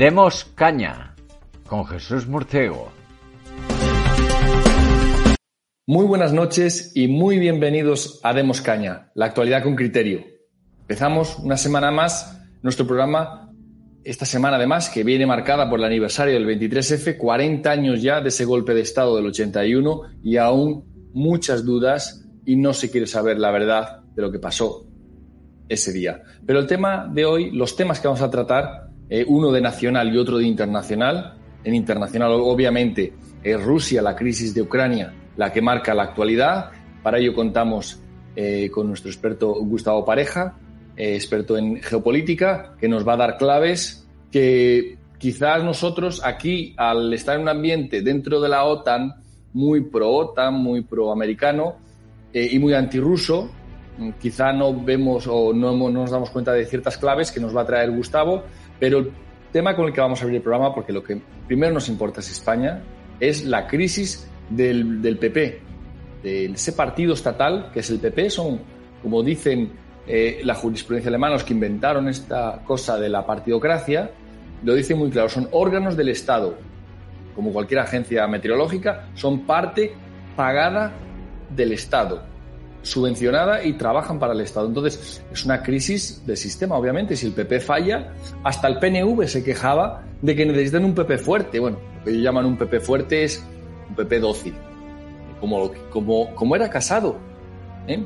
Demos caña con Jesús Murciego. Muy buenas noches y muy bienvenidos a Demos Caña, la actualidad con criterio. Empezamos una semana más nuestro programa, esta semana además que viene marcada por el aniversario del 23F, 40 años ya de ese golpe de Estado del 81 y aún muchas dudas y no se quiere saber la verdad de lo que pasó ese día. Pero el tema de hoy, los temas que vamos a tratar, eh, uno de nacional y otro de internacional, en internacional obviamente es Rusia, la crisis de Ucrania, la que marca la actualidad. Para ello contamos eh, con nuestro experto Gustavo Pareja, eh, experto en geopolítica, que nos va a dar claves que quizás nosotros aquí, al estar en un ambiente dentro de la OTAN, muy pro-OTAN, muy pro-americano eh, y muy antirruso, mm, quizá no vemos o no, no, nos damos cuenta de ciertas claves que nos va a traer Gustavo, pero el tema con el que vamos a abrir el programa, porque lo que primero nos importa es España, es la crisis del, del PP, de ese partido estatal que es el PP, son, como dicen eh, la jurisprudencia alemana, los que inventaron esta cosa de la partidocracia, lo dicen muy claro, son órganos del Estado, como cualquier agencia meteorológica, son parte pagada del Estado, subvencionada y trabajan para el Estado. Entonces, es una crisis del sistema, obviamente. Si el PP falla, hasta el PNV se quejaba de que necesitan un PP fuerte. Bueno, lo que ellos llaman un PP fuerte es un PP dócil, como, como, como era casado. ¿eh?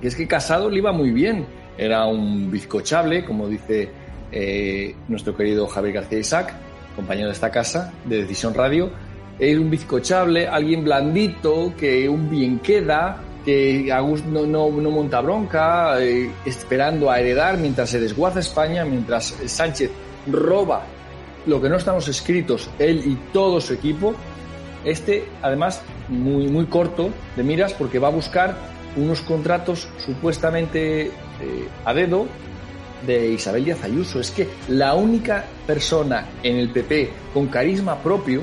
Y es que casado le iba muy bien. Era un bizcochable, como dice eh, nuestro querido Javier García Isaac, compañero de esta casa, de Decisión Radio. Era un bizcochable, alguien blandito, que un bien queda, que no, no, no monta bronca, eh, esperando a heredar mientras se desguaza España, mientras Sánchez roba lo que no estamos escritos, él y todo su equipo. Este, además, muy, muy corto de miras porque va a buscar unos contratos supuestamente eh, a dedo de Isabel Díaz Ayuso. Es que la única persona en el PP con carisma propio,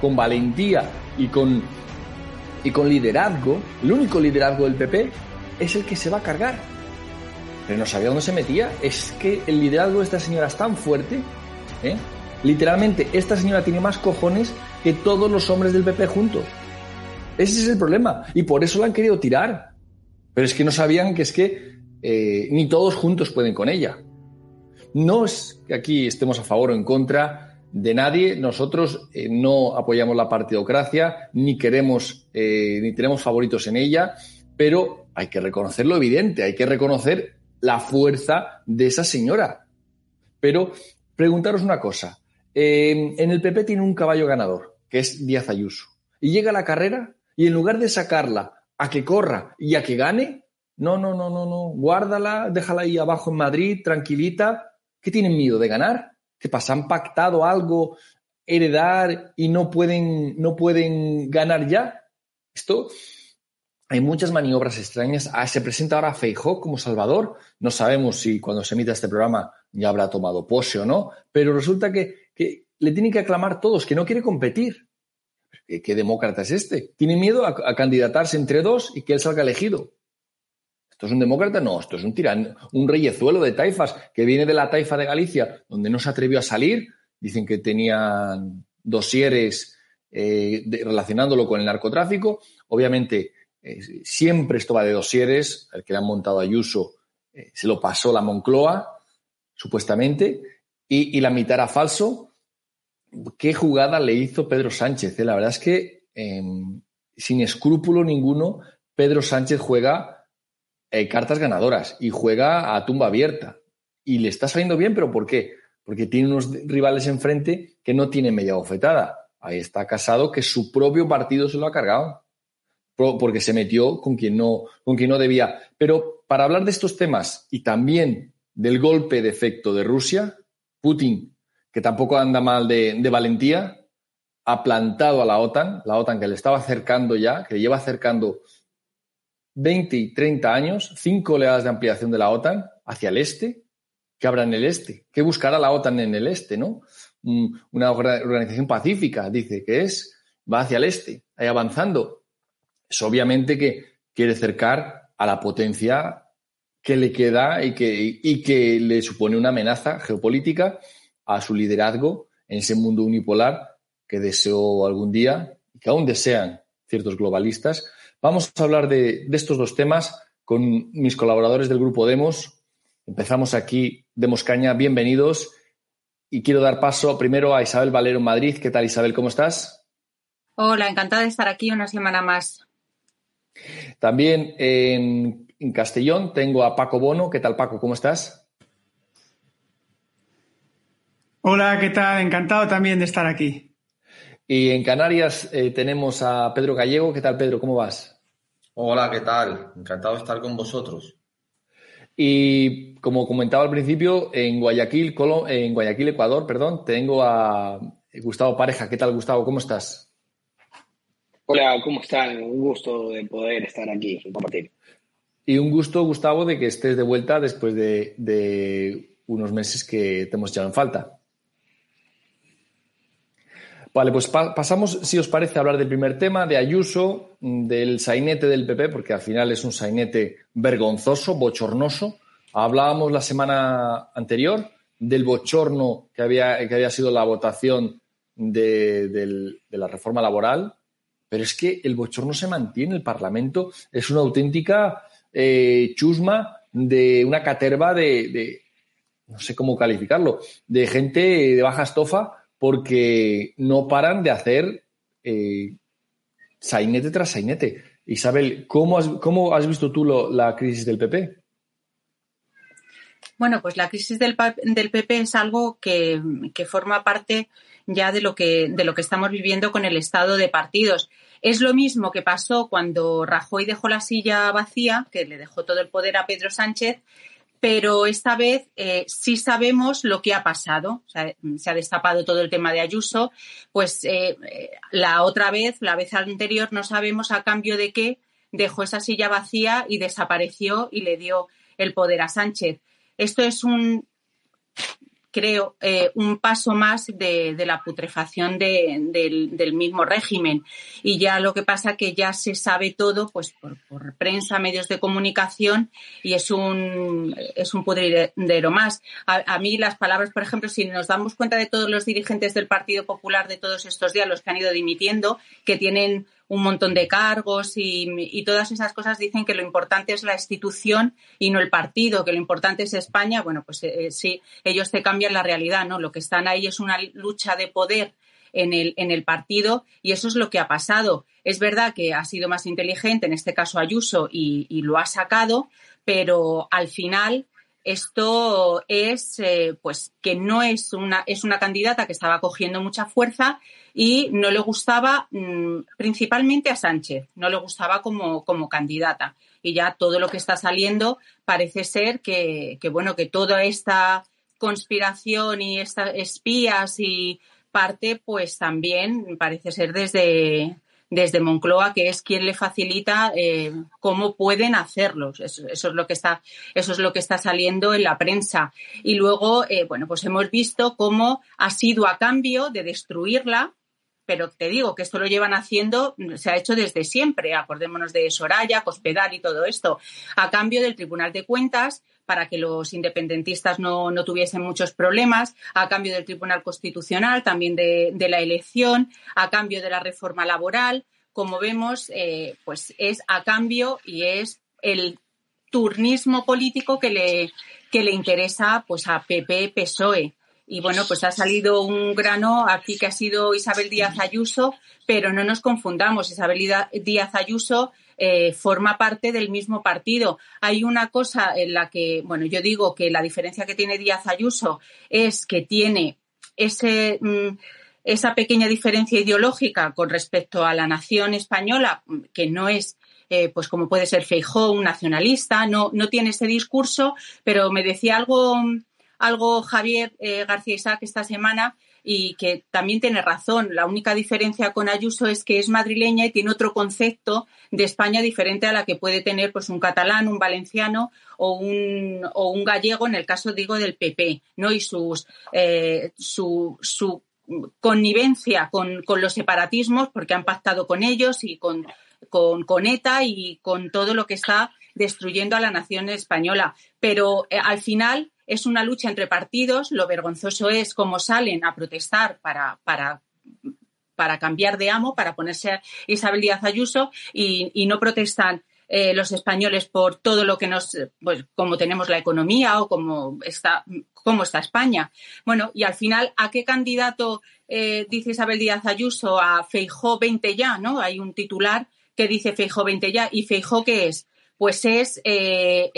con valentía y con, y con liderazgo, el único liderazgo del PP, es el que se va a cargar. Pero no sabía dónde se metía. Es que el liderazgo de esta señora es tan fuerte. ¿eh? Literalmente, esta señora tiene más cojones que todos los hombres del PP juntos. Ese es el problema. Y por eso la han querido tirar. Pero es que no sabían que es que eh, ni todos juntos pueden con ella. No es que aquí estemos a favor o en contra de nadie. Nosotros eh, no apoyamos la partidocracia, ni queremos, eh, ni tenemos favoritos en ella, pero hay que reconocer lo evidente, hay que reconocer la fuerza de esa señora. Pero preguntaros una cosa. en el PP tiene un caballo ganador, que es Díaz Ayuso. Y llega la carrera y en lugar de sacarla a que corra y a que gane, no, no, no, no, no, guárdala, déjala ahí abajo en Madrid, tranquilita. ¿Qué tienen miedo de ganar? ¿Qué pasa? ¿Han pactado algo, heredar y no pueden, no pueden ganar ya? Esto, hay muchas maniobras extrañas. Ah, se presenta ahora Feijó como Salvador. No sabemos si cuando se emita este programa ya habrá tomado pose o no, pero resulta que, que le tienen que aclamar todos, que no quiere competir. ¿Qué, demócrata es este? ¿Tiene miedo a, candidatarse entre dos y que él salga elegido? ¿Esto es un demócrata? No, esto es un tirán, un reyezuelo de taifas que viene de la taifa de Galicia, donde no se atrevió a salir. Dicen que tenían dosieres eh, relacionándolo con el narcotráfico. Obviamente, eh, siempre esto va de dosieres. El que le han montado a Ayuso eh, se lo pasó la Moncloa, supuestamente, y, y la mitad era falso qué jugada le hizo Pedro Sánchez. Eh? La verdad es que em, sin escrúpulo ninguno, Pedro Sánchez juega eh, cartas ganadoras y juega a tumba abierta. Y le está saliendo bien, pero ¿por qué? porque tiene unos rivales enfrente que no tienen media bofetada. Ahí está Casado, que su propio partido se lo ha cargado, porque se metió con quien no, con quien no debía. Pero para hablar de estos temas y también del golpe de efecto de Rusia, Putin, que tampoco anda mal de, valentía, ha plantado a la OTAN, la OTAN que le estaba acercando ya, que le lleva acercando 20 y 30 años, cinco oleadas de ampliación de la OTAN hacia el este, que habrá en el este, ¿Qué buscará la OTAN en el este, ¿no? Mm, una organización pacífica, dice que es, va hacia el este, ahí avanzando. Es obviamente que quiere acercar a la potencia que le queda y que, y que le supone una amenaza geopolítica a su liderazgo en ese mundo unipolar que deseó algún día y que aún desean ciertos globalistas. Vamos a hablar de, de estos dos temas con mis colaboradores del grupo Demos, Empezamos aquí, Demos Caña, bienvenidos. Y quiero dar paso primero a Isabel Valero en Madrid. ¿Qué tal, Isabel? ¿Cómo estás? Hola, encantada de estar aquí una semana más. También en, Castellón tengo a Paco Bono. ¿Qué tal, Paco? ¿Cómo estás? Hola, ¿qué tal? Encantado también de estar aquí. Y en Canarias eh, tenemos a Pedro Gallego. ¿Qué tal, Pedro? ¿Cómo vas? Hola, ¿qué tal? Encantado de estar con vosotros. Y como comentaba al principio, en Guayaquil, en Guayaquil, Ecuador, perdón, tengo a Gustavo Pareja. ¿Qué tal, Gustavo? ¿Cómo estás? Hola, ¿cómo están? Un gusto de poder estar aquí y compartir. Y un gusto, Gustavo, de que estés de vuelta después de, unos meses que te hemos echado en falta. Vale, pues pasamos, si os parece, a hablar del primer tema, de Ayuso, del sainete del PP, porque al final es un sainete vergonzoso, bochornoso. Hablábamos la semana anterior del bochorno que había, que había sido la votación de, la reforma laboral, pero es que el bochorno se mantiene, el Parlamento es una auténtica eh, chusma de una caterva de, no sé cómo calificarlo, de gente de baja estofa porque no paran de hacer eh, sainete tras sainete. Isabel, ¿cómo has, cómo has visto tú la crisis del PP? Bueno, pues la crisis del, PP es algo que, forma parte ya de lo que, de lo que estamos viviendo con el estado de partidos. Es lo mismo que pasó cuando Rajoy dejó la silla vacía, que le dejó todo el poder a Pedro Sánchez, pero esta vez eh, sí sabemos lo que ha pasado. se ha destapado todo el tema de Ayuso, pues eh, la otra vez, la vez anterior, no sabemos a cambio de qué dejó esa silla vacía y desapareció y le dio el poder a Sánchez. Esto es un creo, eh, un paso más de, la putrefacción del, mismo régimen. Y ya lo que pasa que ya se sabe todo pues por, prensa, medios de comunicación y es un, es un pudridero más. A, mí las palabras, por ejemplo, si nos damos cuenta de todos los dirigentes del Partido Popular de todos estos días, los que han ido dimitiendo, que tienen un montón de cargos y, todas esas cosas dicen que lo importante es la institución y no el partido, que lo importante es España. Bueno, pues eh, sí, ellos te cambian la realidad, ¿no? Lo que están ahí es una lucha de poder en el, en el partido y eso es lo que ha pasado. Es verdad que ha sido más inteligente, en este caso Ayuso, y lo ha sacado, pero al final esto es eh, pues que no es una es una candidata que estaba cogiendo mucha fuerza y no le gustaba mm, principalmente a Sánchez, no le gustaba como, como candidata. Y ya todo lo que está saliendo parece ser que, que bueno, que toda esta conspiración y estas espías y parte, pues también parece ser desde, desde Moncloa, que es quien le facilita eh, cómo pueden hacerlos. Eso, es lo que está, eso es lo que está saliendo en la prensa. Y luego, eh, bueno, pues hemos visto cómo ha sido a cambio de destruirla, pero te digo que esto lo llevan haciendo, se ha hecho desde siempre. Acordémonos de Soraya, Cospedal y todo esto, a cambio del Tribunal de Cuentas para que los independentistas no, tuviesen muchos problemas, a cambio del Tribunal Constitucional, también de, la elección, a cambio de la reforma laboral. Como vemos, eh, pues es a cambio y es el turnismo político que le, que le interesa pues a PP PSOE. Y bueno, pues ha salido un grano aquí que ha sido Isabel Díaz Ayuso, pero no nos confundamos. Isabel Díaz Ayuso eh, forma parte del mismo partido. Hay una cosa en la que, bueno, yo digo que la diferencia que tiene Díaz Ayuso es que tiene ese, mm, esa pequeña diferencia ideológica con respecto a la nación española, que no es eh, pues como puede ser Feijó, un nacionalista, no, no tiene ese discurso, pero me decía algo, algo Javier eh, García Isaac esta semana y que también tiene razón. La única diferencia con Ayuso es que es madrileña y tiene otro concepto de España diferente a la que puede tener pues un catalán, un valenciano o un, o un gallego, en el caso digo del PP, ¿no? Y sus eh, su, su connivencia con, con, los separatismos, porque han pactado con ellos y con con, ETA y con todo lo que está destruyendo a la nación española. Pero eh, al final es una lucha entre partidos. Lo vergonzoso es cómo salen a protestar para, para, cambiar de amo, para ponerse a Isabel Díaz Ayuso y, no protestan eh, los españoles por todo lo que nos, pues como tenemos la economía o cómo está, cómo está España. Bueno, y al final, ¿a qué candidato eh, dice Isabel Díaz Ayuso? A Feijó 20 ya, ¿no? Hay un titular que dice Feijó 20 ya. ¿Y Feijó qué es? Pues es eh,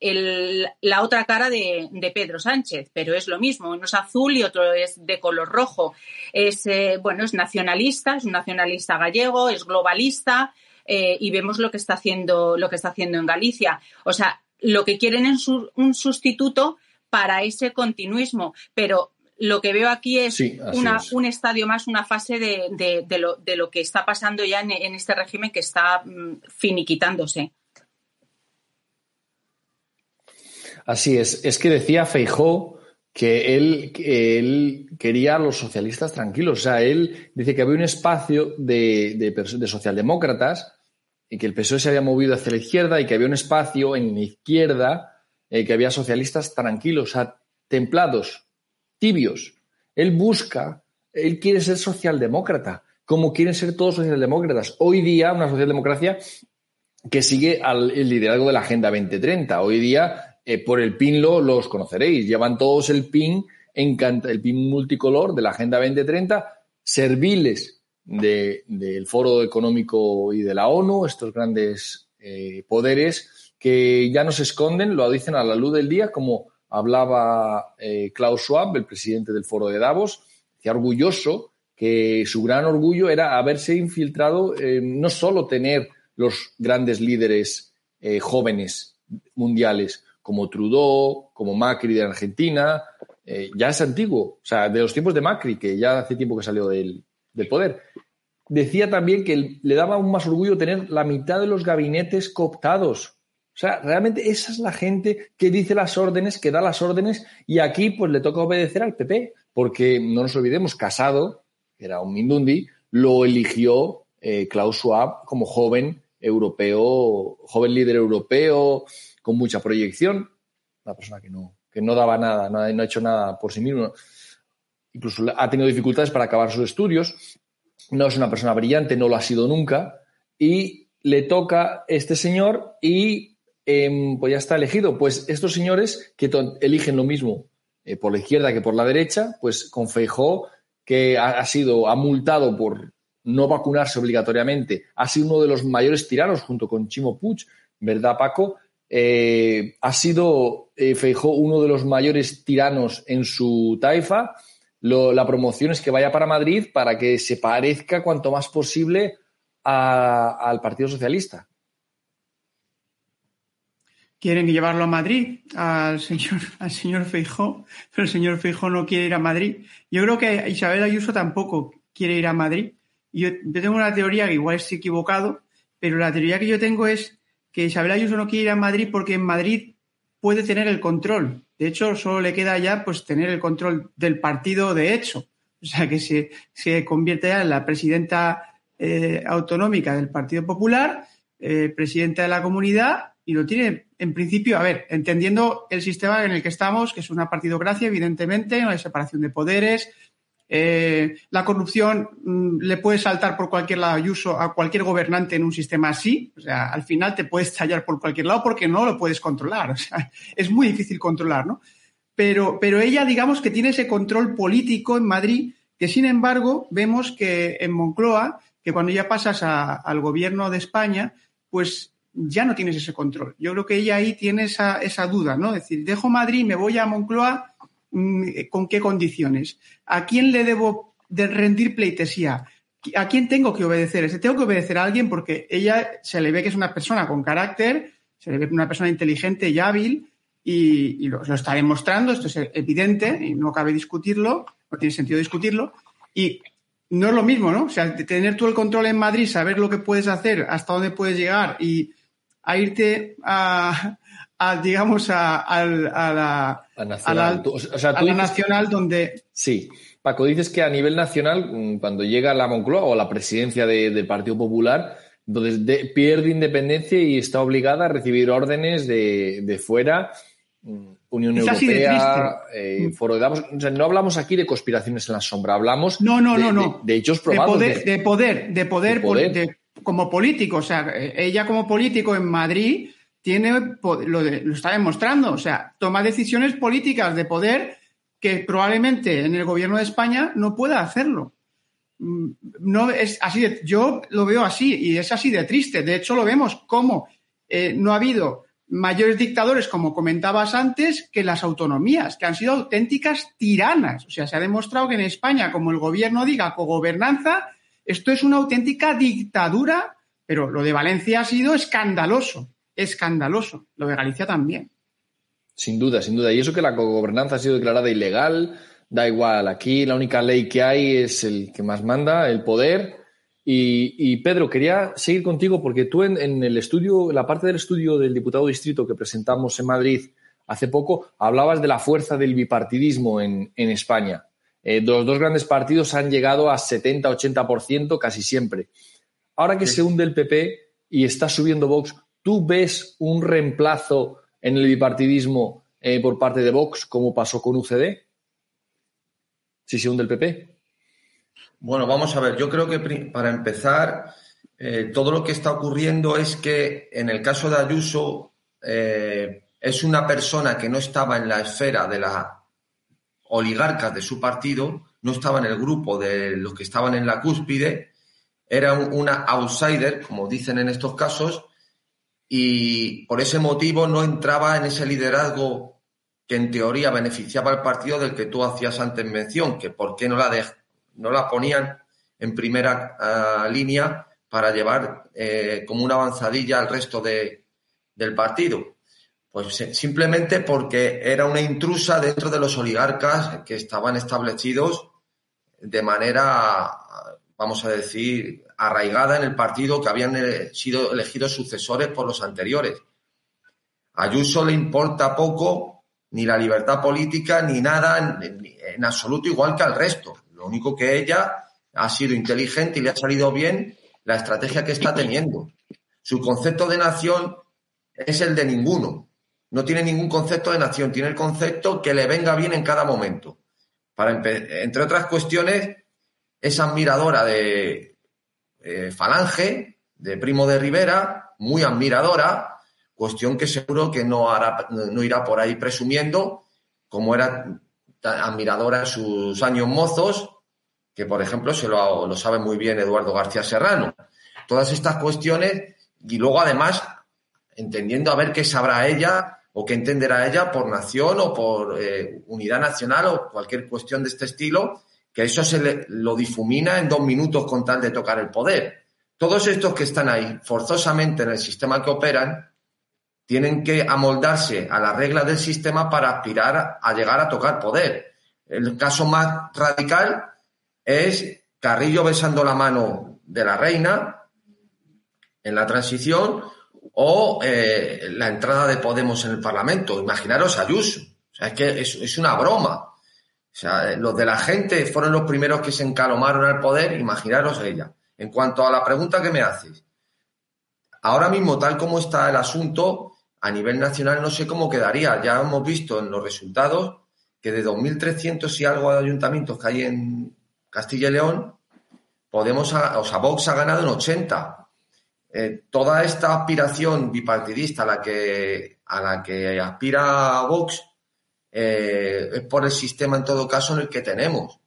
la otra cara de, Pedro Sánchez, pero es lo mismo. Uno es azul y otro es de color rojo. Es, eh, bueno, es nacionalista, es un nacionalista gallego, es globalista eh, y vemos lo que está haciendo, lo que está haciendo en Galicia. O sea, lo que quieren es un sustituto para ese continuismo, pero lo que veo aquí es, un estadio más, una fase de, lo, que está pasando ya en, este régimen que está mm, finiquitándose. Así es. Es que decía Feijó que él, él quería a los socialistas tranquilos. O sea, él dice que había un espacio de, socialdemócratas y que el PSOE se había movido hacia la izquierda y que había un espacio en la izquierda eh, que había socialistas tranquilos, o sea, templados, tibios. Él busca, él quiere ser socialdemócrata, como quieren ser todos socialdemócratas. Hoy día, una socialdemocracia que sigue al, el liderazgo de la Agenda 2030. Hoy día, eh, por el PIN lo, los conoceréis. Llevan todos el PIN, el PIN multicolor de la Agenda 2030, serviles del Foro Económico y de la ONU, estos grandes eh, poderes que ya no se esconden, lo dicen a la luz del día como hablaba eh, Klaus Schwab, el presidente del foro de Davos, decía orgulloso que su gran orgullo era haberse infiltrado, no solo tener los grandes líderes jóvenes mundiales como Trudeau, como Macri de Argentina, eh, ya es antiguo, o sea, de los tiempos de Macri, que ya hace tiempo que salió del, del poder. Decía también que le daba aún más orgullo tener la mitad de los gabinetes cooptados o sea, realmente esa es la gente que dice las órdenes, que da las órdenes, y aquí pues le toca obedecer al PP, porque no nos olvidemos, Casado, que era un Mindundi, lo eligió eh, Klaus Schwab como joven europeo, joven líder europeo, con mucha proyección, una persona que no, que no daba nada, no ha, hecho nada por sí mismo, incluso ha tenido dificultades para acabar sus estudios, no es una persona brillante, no lo ha sido nunca, y le toca este señor y Em, pues ya está elegido. Pues estos señores que eligen lo mismo eh, por la izquierda que por la derecha, pues con que ha, sido, ha multado por no vacunarse obligatoriamente, ha sido uno de los mayores tiranos junto con Chimo Puig, ¿verdad, Paco? Eh, ha sido eh, uno de los mayores tiranos en su taifa. la promoción es que vaya para Madrid para que se parezca cuanto más posible al Partido Socialista quieren llevarlo a Madrid al señor, al señor Feijó, pero el señor Feijó no quiere ir a Madrid. Yo creo que Isabel Ayuso tampoco quiere ir a Madrid. Yo, yo tengo una teoría que igual estoy equivocado, pero la teoría que yo tengo es que Isabel Ayuso no quiere ir a Madrid porque en Madrid puede tener el control. De hecho, solo le queda ya pues tener el control del partido de hecho. O sea, que se, se convierte ya en la presidenta eh, autonómica del Partido Popular, eh, presidenta de la comunidad y lo tiene en principio, a ver, entendiendo el sistema en el que estamos, que es una partidocracia, evidentemente, hay separación de poderes, eh, la corrupción mm, le puede saltar por cualquier lado y uso a cualquier gobernante en un sistema así. O sea, al final te puedes tallar por cualquier lado porque no lo puedes controlar. O sea, es muy difícil controlar, ¿no? Pero, pero ella, digamos que tiene ese control político en Madrid, que sin embargo vemos que en Moncloa, que cuando ya pasas al gobierno de España, pues ya no tienes ese control. Yo creo que ella ahí tiene esa, esa duda, ¿no? Es decir, dejo Madrid, me voy a Moncloa, ¿con qué condiciones? ¿A quién le debo de rendir pleitesía? ¿A quién tengo que obedecer? Tengo que obedecer a alguien porque ella se le ve que es una persona con carácter, se le ve una persona inteligente y hábil y, lo, está demostrando, esto es evidente y no cabe discutirlo, no tiene sentido discutirlo. Y no es lo mismo, ¿no? O sea, tener tú el control en Madrid, saber lo que puedes hacer, hasta dónde puedes llegar y a irte a, digamos, a, la, nacional. a la nacional donde... Sí. Paco, dices que a nivel nacional, mm, cuando llega la Moncloa o la presidencia del Partido Popular, entonces pierde independencia y está obligada a recibir órdenes de, fuera, mm, Unión Europea, eh, Foro de Davos. no hablamos aquí de conspiraciones en la sombra, hablamos no, no, no, no. de, hechos probados. De poder, de poder, poder, como político. O sea, ella como político en Madrid tiene lo, lo está demostrando. O sea, toma decisiones políticas de poder que probablemente en el gobierno de España no pueda hacerlo. Mm, no es así de, yo lo veo así y es así de triste. De hecho, lo vemos como eh, no ha habido mayores dictadores, como comentabas antes, que las autonomías, que han sido auténticas tiranas. O sea, se ha demostrado que en España, como el gobierno diga cogobernanza, esto es una auténtica dictadura, pero lo de Valencia ha sido escandaloso, escandaloso. Lo de Galicia también. Sin duda, sin duda. Y eso que la cogobernanza ha sido declarada ilegal, da igual. Aquí la única ley que hay es el que más manda, el poder. Y, Pedro, quería seguir contigo porque tú en, el estudio, la parte del estudio del diputado distrito que presentamos en Madrid hace poco, hablabas de la fuerza del bipartidismo en, España. Eh, los dos grandes partidos han llegado a 70-80% casi siempre. Ahora que se hunde el PP y está subiendo Vox, ¿tú ves un reemplazo en el bipartidismo eh, por parte de Vox, como pasó con UCD? Si se hunde el PP. Bueno, vamos a ver, yo creo que para empezar, eh, todo lo que está ocurriendo es que en el caso de Ayuso eh, es una persona que no estaba en la esfera de las oligarcas de su partido, no estaba en el grupo de los que estaban en la cúspide, era una outsider, como dicen en estos casos, y por ese motivo no entraba en ese liderazgo que en teoría beneficiaba al partido del que tú hacías antes mención, que por qué no la, no la ponían en primera ah, línea para llevar eh, como una avanzadilla al resto de, del partido. Pues simplemente porque era una intrusa dentro de los oligarcas que estaban establecidos de manera, vamos a decir, arraigada en el partido que habían eh, sido elegidos sucesores por los anteriores. A Ayuso le importa poco ni la libertad política ni nada en, absoluto igual que al resto. Lo único que ella ha sido inteligente y le ha salido bien la estrategia que está teniendo. Su concepto de nación es el de ninguno. No tiene ningún concepto de nación, tiene el concepto que le venga bien en cada momento. Para entre otras cuestiones, es admiradora de, eh, Falange, de Primo de Rivera, muy admiradora, cuestión que seguro que no, hará, no irá por ahí presumiendo, como era admiradora en sus años mozos, que por ejemplo se lo, lo sabe muy bien Eduardo García Serrano. Todas estas cuestiones y luego además entendiendo a ver qué sabrá ella o qué entenderá ella por nación o por eh, unidad nacional o cualquier cuestión de este estilo que eso se lo difumina en dos minutos con tal de tocar el poder. Todos estos que están ahí forzosamente en el sistema que operan tienen que amoldarse a las reglas del sistema para aspirar a llegar a tocar poder. El caso más radical es Carrillo besando la mano de la reina en la transición o eh, la entrada de Podemos en el Parlamento. Imaginaros Ayuso. O sea, es que es una broma. O sea, los de la gente fueron los primeros que se encalomaron al poder, imaginaros ella. En cuanto a la pregunta que me haces, ahora mismo, tal como está el asunto, a nivel nacional no sé cómo quedaría. Ya hemos visto en los resultados que de 2.300 y algo de ayuntamientos que hay en Castilla y León, Podemos, o sea, Vox ha ganado en 80. Eh, toda esta aspiración bipartidista a la que, a la que aspira Vox eh, es por el sistema en todo caso en el que tenemos.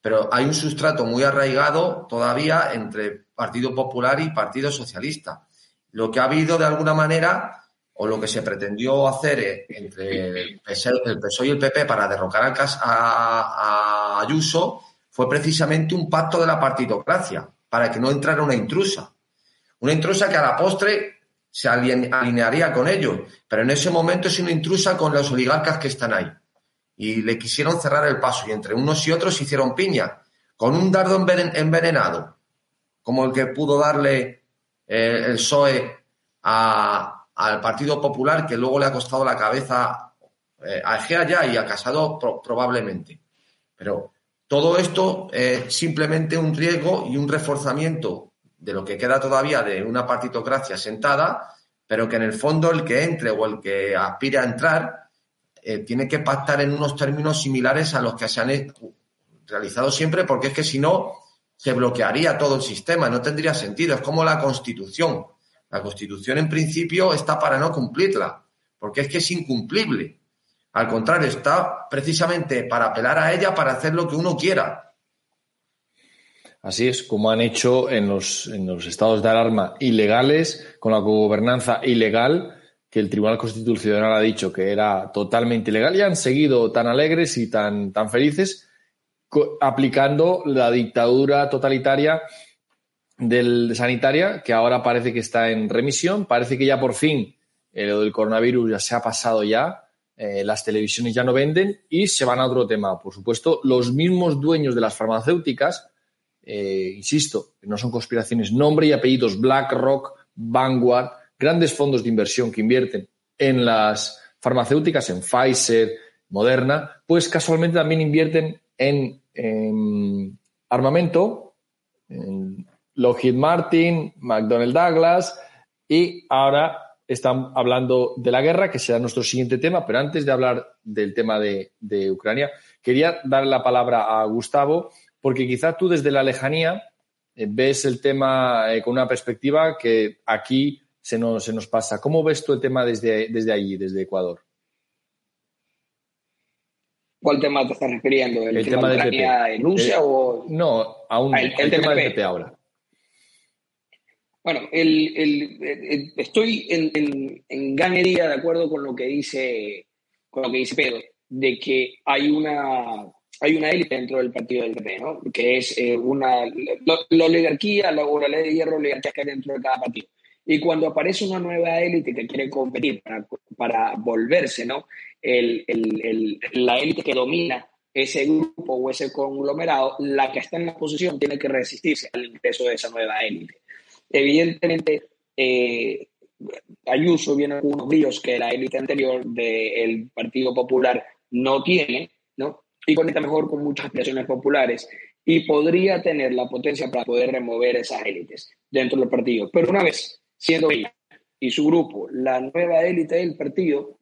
Pero hay un sustrato muy arraigado todavía entre Partido Popular y Partido Socialista. lo que ha habido de alguna manera o lo que se pretendió hacer entre el PSOE, y el PP para derrocar a, Ayuso fue precisamente un pacto de la partitocracia para que no entrara una intrusa. Una intrusa que a la postre se alinearía con ellos, pero en ese momento es una intrusa con los oligarcas que están ahí. Y le quisieron cerrar el paso y entre unos y otros hicieron piña, con un dardo envenenado, como el que pudo darle eh, el PSOE al Partido Popular, que luego le ha costado la cabeza eh, a Egea ya y a Casado probablemente. Pero todo esto es simplemente un riesgo y un reforzamiento de lo que queda todavía de una partitocracia sentada, pero que en el fondo el que entre o el que aspire a entrar eh, tiene que pactar en unos términos similares a los que se han realizado siempre, porque es que si no, se bloquearía todo el sistema, no tendría sentido. Es como la Constitución. La Constitución, en principio, está para no cumplirla, porque es que es incumplible. Al contrario, está precisamente para apelar a ella para hacer lo que uno quiera. Así es, como han hecho en los, en los estados de alarma ilegales, con la gobernanza ilegal, que el Tribunal Constitucional ha dicho que era totalmente ilegal y han seguido tan alegres y tan, tan felices aplicando la dictadura totalitaria del, sanitaria, que ahora parece que está en remisión, parece que ya por fin eh, lo del coronavirus ya se ha pasado ya, eh, las televisiones ya no venden y se van a otro tema. Por supuesto, los mismos dueños de las farmacéuticas, eh, insisto, no son conspiraciones, nombre y apellidos, BlackRock, Vanguard, grandes fondos de inversión que invierten en las farmacéuticas, en Pfizer, Moderna, pues casualmente también invierten en, en armamento, en Lockheed Martin, McDonnell Douglas y ahora están hablando de la guerra, que será nuestro siguiente tema, pero antes de hablar del tema de, Ucrania, quería dar la palabra a Gustavo, porque quizá tú desde la lejanía eh, ves el tema eh, con una perspectiva que aquí se nos, se nos pasa. ¿Cómo ves tú el tema desde, desde allí, desde Ecuador? ¿Cuál tema te estás refiriendo? ¿El, tema, de Ucrania en Rusia eh, o...? No, aún ah, el, tema del PP ahora. Bueno, el, estoy en, gran medida de acuerdo con lo que dice, con lo que dice Pedro, de que hay una, hay una élite dentro del partido del PP, ¿no? que es eh, una, la, oligarquía, la, ley de hierro oligarquía que hay dentro de cada partido. Y cuando aparece una nueva élite que quiere competir para, para volverse ¿no? El, el, la élite que domina ese grupo o ese conglomerado, la que está en la posición tiene que resistirse al ingreso de esa nueva élite. Evidentemente, eh, Ayuso viene con unos bríos que la élite anterior del Partido Popular no tiene, ¿no? Y conecta mejor con muchas aspiraciones populares y podría tener la potencia para poder remover esas élites dentro del partido. Pero una vez siendo ella y su grupo la nueva élite del partido,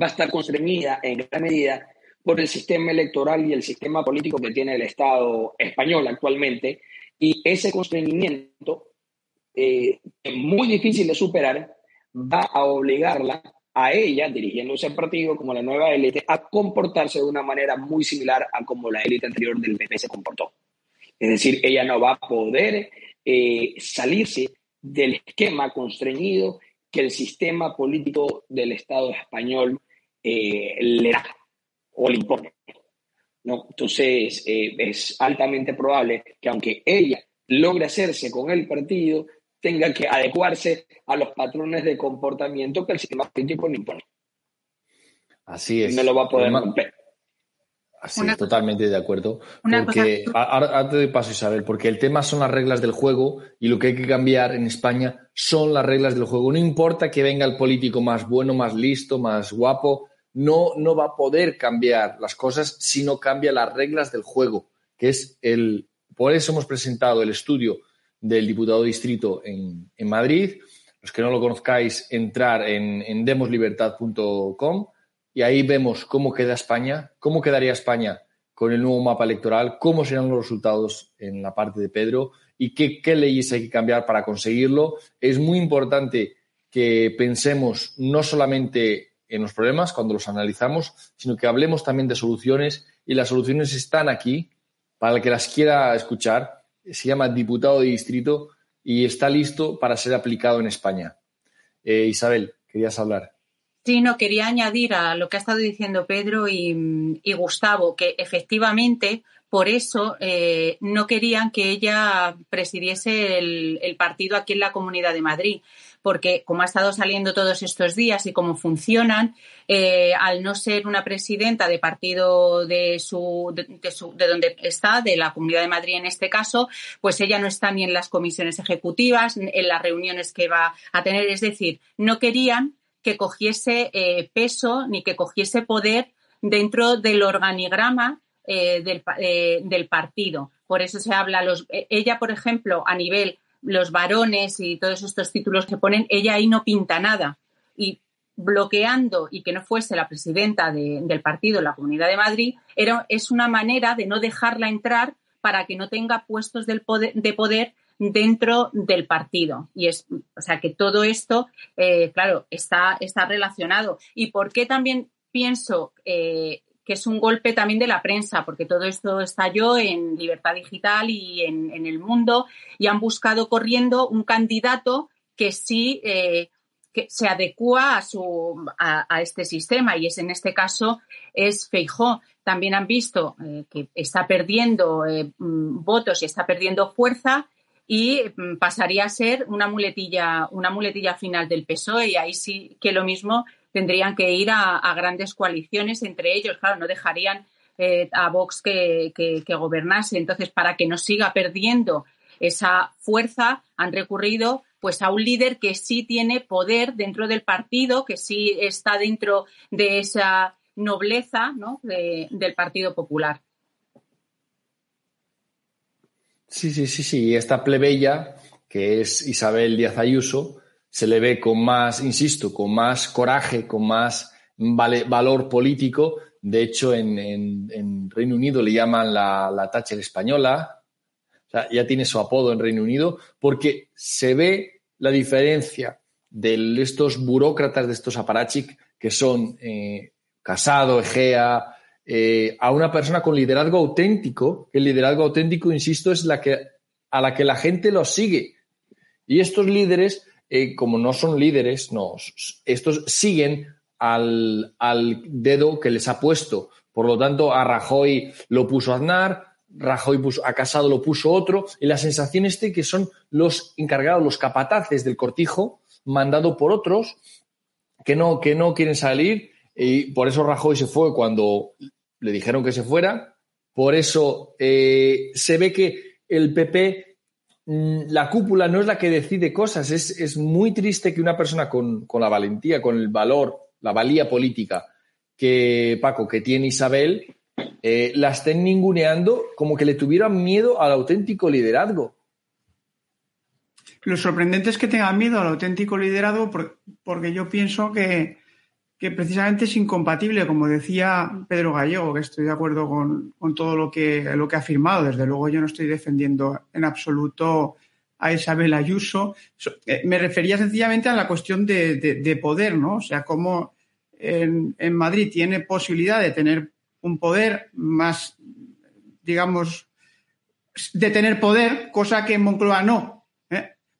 va a estar constreñida en gran medida por el sistema electoral y el sistema político que tiene el Estado español actualmente. Y ese constreñimiento eh, muy difícil de superar, va a obligarla a ella, dirigiéndose al partido como la nueva élite, a comportarse de una manera muy similar a como la élite anterior del PP se comportó. Es decir, ella no va a poder eh, salirse del esquema constreñido que el sistema político del Estado español eh, le da o le impone. ¿no? Entonces, es altamente probable que aunque ella logre hacerse con el partido, tenga que adecuarse a los patrones de comportamiento que el sistema político le impone. Así es. No lo va a poder romper. Así es, totalmente de acuerdo. Porque, ahora, te doy paso, Isabel, porque el tema son las reglas del juego y lo que hay que cambiar en España son las reglas del juego. No importa que venga el político más bueno, más listo, más guapo, no, no va a poder cambiar las cosas si no cambia las reglas del juego, que es el. Por eso hemos presentado el estudio del diputado distrito en, Madrid. Los que no lo conozcáis, entrar en, en demoslibertad.com y ahí vemos cómo queda España, cómo quedaría España con el nuevo mapa electoral, cómo serán los resultados en la parte de Pedro y qué, qué leyes hay que cambiar para conseguirlo. Es muy importante que pensemos no solamente en los problemas cuando los analizamos, sino que hablemos también de soluciones y las soluciones están aquí para el que las quiera escuchar se llama diputado de distrito y está listo para ser aplicado en España. Eh, Isabel, querías hablar. Sí, no, quería añadir a lo que ha estado diciendo Pedro y, Gustavo, que efectivamente por eso eh, no querían que ella presidiese el, partido aquí en la Comunidad de Madrid, porque como ha estado saliendo todos estos días y cómo funcionan, eh, al no ser una presidenta de partido de su, de, su, de donde está, de la Comunidad de Madrid en este caso, pues ella no está ni en las comisiones ejecutivas, en las reuniones que va a tener. Es decir, no querían que cogiese eh, peso ni que cogiese poder dentro del organigrama eh, del, del, partido. Por eso se habla, los, ella, por ejemplo, a nivel los varones y todos estos títulos que ponen, ella ahí no pinta nada. Y bloqueando y que no fuese la presidenta del partido la Comunidad de Madrid, era, es una manera de no dejarla entrar para que no tenga puestos del poder, de poder dentro del partido. Y es, o sea, que todo esto, eh, claro, está, está relacionado. ¿Y por qué también pienso eh, que es un golpe también de la prensa, porque todo esto estalló en Libertad Digital y en, el mundo y han buscado corriendo un candidato que sí eh, que se adecua a, su, a, este sistema y es en este caso es Feijó. También han visto eh, que está perdiendo eh, mm, votos y está perdiendo fuerza y mm, pasaría a ser una muletilla, una muletilla final del PSOE y ahí sí que lo mismo tendrían que ir a, grandes coaliciones entre ellos. Claro, no dejarían eh, a Vox que, gobernase. Entonces, para que no siga perdiendo esa fuerza, han recurrido pues a un líder que sí tiene poder dentro del partido, que sí está dentro de esa nobleza del Partido Popular. Sí, sí, sí, sí. Esta plebeya, que es Isabel Díaz Ayuso, se le ve con más, insisto, con más coraje, con más valor político. De hecho, en, Reino Unido le llaman la, la Thatcher española. ya tiene su apodo en Reino Unido porque se ve la diferencia de estos burócratas, de estos aparachic que son eh, Casado, Egea, eh, a una persona con liderazgo auténtico, el liderazgo auténtico, insisto, es la que, a la que la gente los sigue. Y estos líderes eh, como no son líderes, no, estos siguen al, dedo que les ha puesto. Por lo tanto, a Rajoy lo puso Aznar, Rajoy puso, a Casado lo puso otro, y la sensación es que son los encargados, los capataces del cortijo, mandado por otros que no, quieren salir, y por eso Rajoy se fue cuando le dijeron que se fuera, por eso eh, se ve que el PP la cúpula no es la que decide cosas. Es, muy triste que una persona con, la valentía, con el valor, la valía política que Paco, que tiene Isabel, eh, la estén ninguneando como que le tuvieran miedo al auténtico liderazgo. Lo sorprendente es que tengan miedo al auténtico liderazgo porque yo pienso que, que precisamente es incompatible, como decía Pedro Gallego, que estoy de acuerdo con, todo lo que, lo que ha afirmado. Desde luego yo no estoy defendiendo en absoluto a Isabel Ayuso. Eh, me refería sencillamente a la cuestión de, poder, ¿no? O sea, cómo en, Madrid tiene posibilidad de tener un poder más, digamos, de tener poder, cosa que en Moncloa no.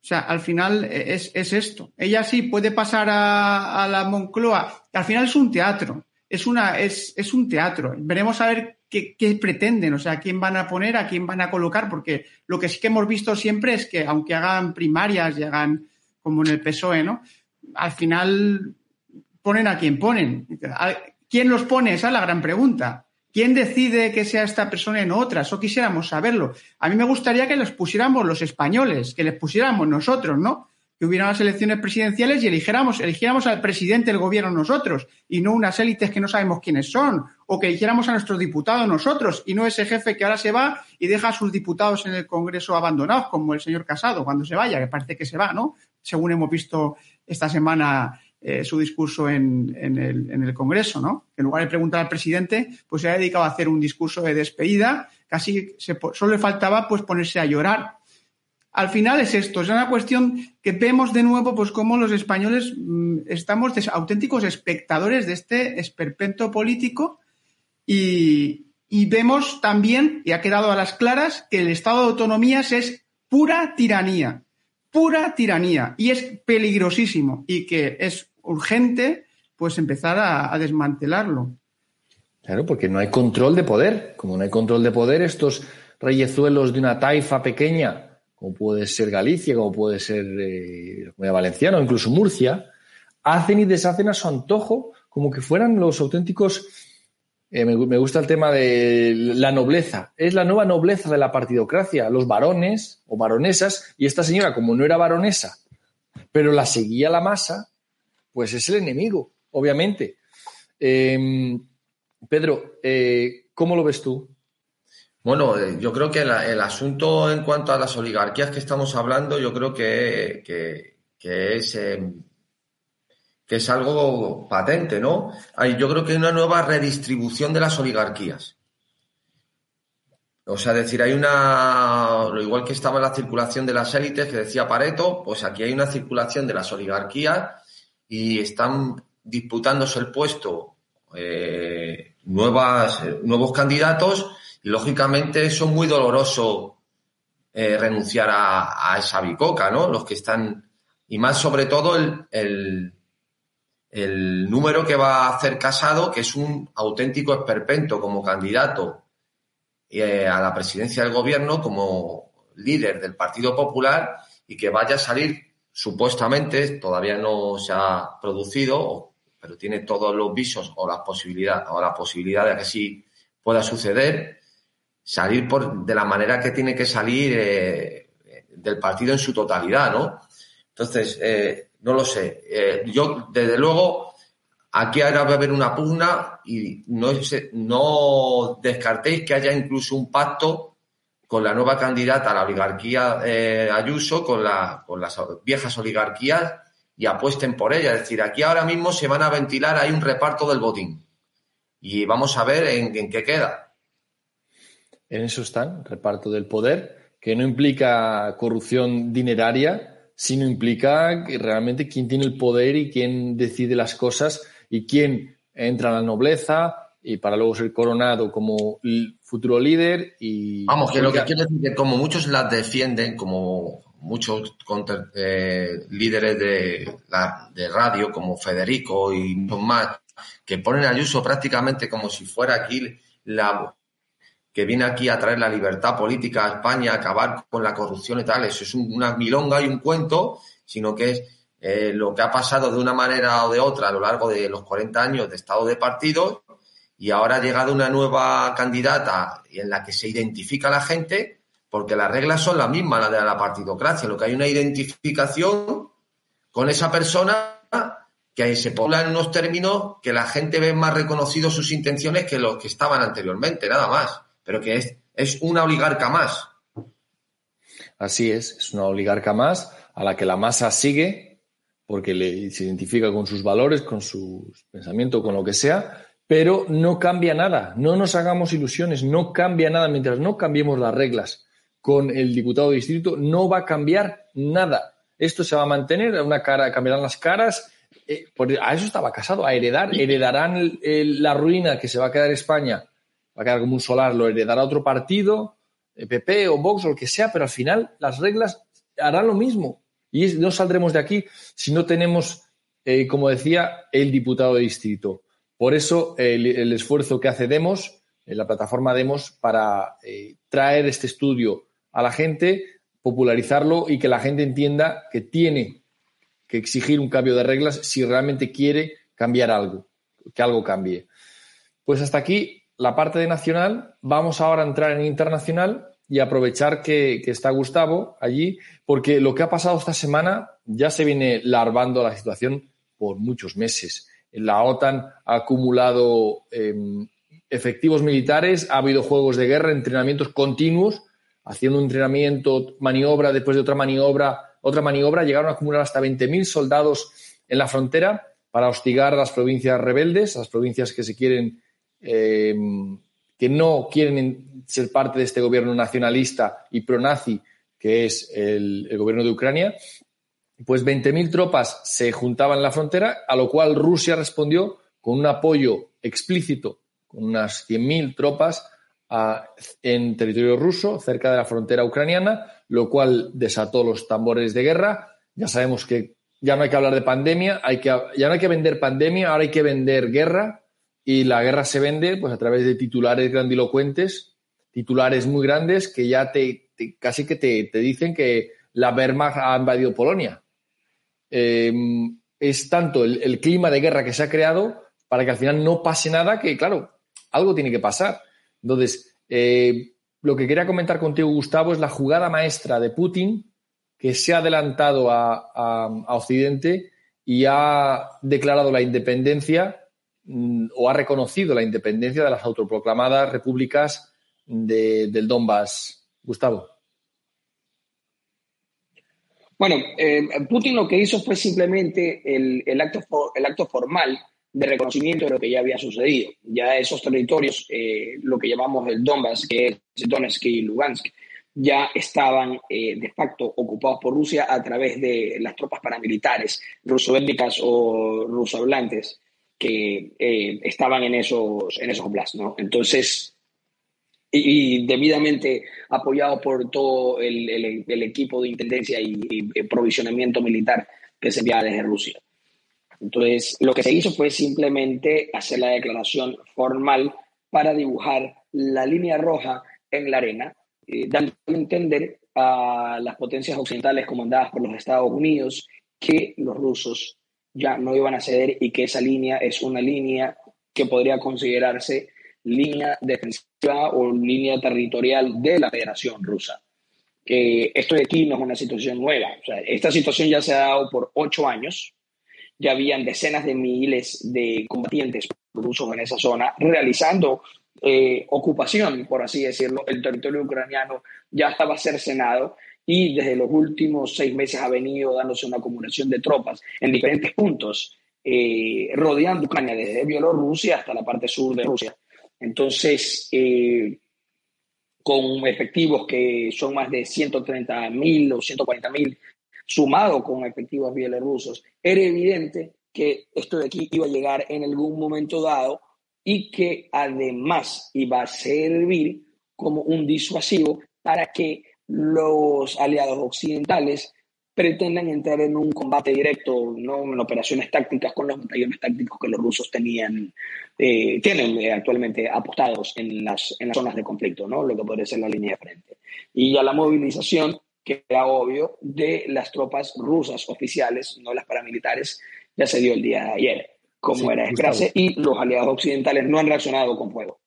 O sea, al final eh, es, esto. Ella sí puede pasar a, la Moncloa. Al final es un teatro. Es, una, es, es un teatro. Veremos a ver qué, pretenden, o sea, quién van a poner, a quién van a colocar, porque lo que sí que hemos visto siempre es que aunque hagan primarias y hagan como en el PSOE, ¿no? Al final ponen a quien ponen. ¿Quién los pone? Esa es la gran pregunta. ¿Quién decide que sea esta persona y no otra? Eso quisiéramos saberlo. A mí me gustaría que los pusiéramos los españoles, que les pusiéramos nosotros, ¿no? Que hubieran las elecciones presidenciales y eligiéramos, eligiéramos al presidente del gobierno nosotros y no unas élites que no sabemos quiénes son. O que eligiéramos a nuestros diputados nosotros y no ese jefe que ahora se va y deja a sus diputados en el Congreso abandonados, como el señor Casado, cuando se vaya, que parece que se va, ¿no? Según hemos visto esta semana eh, su discurso en, el, Congreso, ¿no? En lugar de preguntar al presidente, pues se ha dedicado a hacer un discurso de despedida, casi solo le faltaba pues ponerse a llorar. Al final es esto, es una cuestión que vemos de nuevo pues cómo los españoles mm, estamos auténticos espectadores de este esperpento político y, y vemos también, y ha quedado a las claras, que el Estado de Autonomías es pura tiranía pura tiranía y es peligrosísimo y que es urgente pues empezar a, desmantelarlo. Claro, porque no hay control de poder. Como no hay control de poder, estos reyezuelos de una taifa pequeña, como puede ser Galicia, como puede ser eh, la Comunidad Valenciana o incluso Murcia, hacen y deshacen a su antojo como que fueran los auténticos eh, me, gusta el tema de la nobleza. Es la nueva nobleza de la partidocracia. Los varones o baronesas, y esta señora, como no era baronesa, pero la seguía la masa, pues es el enemigo, obviamente. Em, Pedro, eh, ¿cómo lo ves tú? Bueno, eh, yo creo que el asunto en cuanto a las oligarquías que estamos hablando, yo creo que, que es em, que es algo patente, ¿no? yo creo que hay una nueva redistribución de las oligarquías. O sea, decir, hay una, igual que estaba la circulación de las élites que decía Pareto, pues aquí hay una circulación de las oligarquías y están disputándose el puesto eh, nuevas, nuevos candidatos y lógicamente eso es muy doloroso eh, renunciar a, esa bicoca, ¿no? Los que están, y más sobre todo el el número que va a hacer Casado, que es un auténtico esperpento como candidato eh, a la presidencia del gobierno, como líder del Partido Popular y que vaya a salir supuestamente, todavía no se ha producido, pero tiene todos los visos o la posibilidad, o la posibilidad de que sí pueda suceder, salir por, de la manera que tiene que salir eh, del partido en su totalidad, ¿no? Entonces, eh, no lo sé. Eh, yo, desde luego, aquí ahora va a haber una pugna y no, no descartéis que haya incluso un pacto con la nueva candidata a la oligarquía eh, Ayuso, con, la, con las viejas oligarquías y apuesten por ella. Es decir, aquí ahora mismo se van a ventilar, hay un reparto del botín. Y vamos a ver en, en qué queda. En eso están, reparto del poder, que no implica corrupción dineraria, sino implica realmente quién tiene el poder y quién decide las cosas y quién entra a la nobleza y para luego ser coronado como futuro líder y vamos que lo que quiero decir es que como muchos las defienden como muchos eh, líderes de, de radio como Federico y más que ponen a Ayuso prácticamente como si fuera aquí la que viene aquí a traer la libertad política a España, a acabar con la corrupción y tal. Eso es una milonga y un cuento, sino que es eh, lo que ha pasado de una manera o de otra a lo largo de los 40 años de estado de partidos y ahora ha llegado una nueva candidata en la que se identifica la gente porque las reglas son las mismas, las de la partidocracia. Lo que hay una identificación con esa persona que se pobla en unos términos que la gente ve más reconocidos sus intenciones que los que estaban anteriormente, nada más pero que es, es una oligarca más. Así es, es una oligarca más a la que la masa sigue porque le, se identifica con sus valores, con su pensamiento, con lo que sea, pero no cambia nada. No nos hagamos ilusiones, no cambia nada mientras no cambiemos las reglas con el diputado de distrito, no va a cambiar nada. Esto se va a mantener, una cara, cambiarán las caras. Eh, a eso estaba casado, a heredar, heredarán la ruina que se va a quedar España va a quedar como un solar, lo heredará otro partido, PP o Vox o lo que sea, pero al final las reglas harán lo mismo. Y no saldremos de aquí si no tenemos, eh, como decía, el diputado de distrito. Por eso el, esfuerzo que hace Demos, la plataforma Demos, para eh, traer este estudio a la gente, popularizarlo y que la gente entienda que tiene que exigir un cambio de reglas si realmente quiere cambiar algo, que algo cambie. Pues hasta aquí la parte de nacional, vamos ahora a entrar en internacional y aprovechar que, está Gustavo allí, porque lo que ha pasado esta semana ya se viene larvando la situación por muchos meses. La OTAN ha acumulado em, efectivos militares, ha habido juegos de guerra, entrenamientos continuos, haciendo un entrenamiento, maniobra después de otra maniobra, otra maniobra, llegaron a acumular hasta 20.000 soldados en la frontera para hostigar a las provincias rebeldes, a las provincias que se quieren eh, que no quieren ser parte de este gobierno nacionalista y pronazi que es el, gobierno de Ucrania, pues 20.000 tropas se juntaban en la frontera, a lo cual Rusia respondió con un apoyo explícito, con unas 100.000 tropas en territorio ruso, cerca de la frontera ucraniana, lo cual desató los tambores de guerra. Ya sabemos que ya no hay que hablar de pandemia, hay que, ya no hay que vender pandemia, ahora hay que vender guerra y la guerra se vende pues, a través de titulares grandilocuentes, titulares muy grandes que ya te, casi que te, dicen que la Wehrmacht ha invadido Polonia. Em, es tanto el, clima de guerra que se ha creado para que al final no pase nada que, claro, algo tiene que pasar. Entonces, eh, lo que quería comentar contigo, Gustavo, es la jugada maestra de Putin que se ha adelantado a, Occidente y ha declarado la independencia mm, o ha reconocido la independencia de las autoproclamadas repúblicas del Donbass. Gustavo. Bueno, eh, Putin lo que hizo fue simplemente el, acto, el acto formal de reconocimiento de lo que ya había sucedido. Ya esos territorios, eh, lo que llamamos el Donbass, que es Donetsk y Lugansk, ya estaban eh, de facto ocupados por Rusia a través de las tropas paramilitares ruso-étnicas o ruso-hablantes que estaban en esos, en esos ¿no? Entonces, y, debidamente apoyado por todo el, el, equipo de intendencia y, y, provisionamiento militar que se enviaba desde Rusia. Entonces, lo que se hizo fue simplemente hacer la declaración formal para dibujar la línea roja en la arena eh, dando a entender a las potencias occidentales comandadas por los Estados Unidos que los rusos ya no iban a ceder y que esa línea es una línea que podría considerarse línea defensiva o línea territorial de la Federación Rusa. Que esto de aquí no es una situación nueva. esta situación ya se ha dado por ocho años. Ya habían decenas de miles de combatientes rusos en esa zona realizando eh, ocupación, por así decirlo, el territorio ucraniano ya estaba cercenado y desde los últimos seis meses ha venido dándose una acumulación de tropas en diferentes puntos, eh, rodeando Ucrania desde Bielorrusia hasta la parte sur de Rusia. Entonces, eh, con efectivos que son más de 130 mil o 140 mil, sumado con efectivos bielorrusos, era evidente que esto de aquí iba a llegar en algún momento dado y que además iba a servir como un disuasivo para que los aliados occidentales pretendan entrar en un combate directo, no en operaciones tácticas con los batallones tácticos que los rusos tenían, eh, tienen eh, actualmente apostados en las, en las zonas de conflicto, ¿no? lo que podría ser la línea de frente. Y a la movilización, que era obvio, de las tropas rusas oficiales, no las paramilitares, ya se dio el día de ayer como era de y los aliados occidentales no han reaccionado con fuego.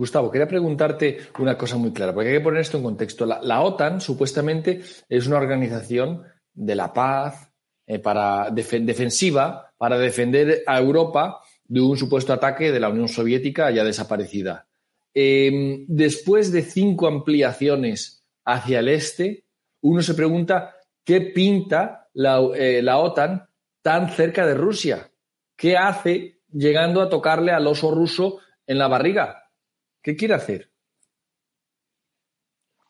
Gustavo, quería preguntarte una cosa muy clara, porque hay que poner esto en contexto. La, OTAN supuestamente es una organización de la paz, eh, para defensiva, para defender a Europa de un supuesto ataque de la Unión Soviética ya desaparecida. Em, después de cinco ampliaciones hacia el este, uno se pregunta qué pinta eh, la OTAN tan cerca de Rusia. ¿Qué hace llegando a tocarle al oso ruso en la barriga? ¿Qué quiere hacer?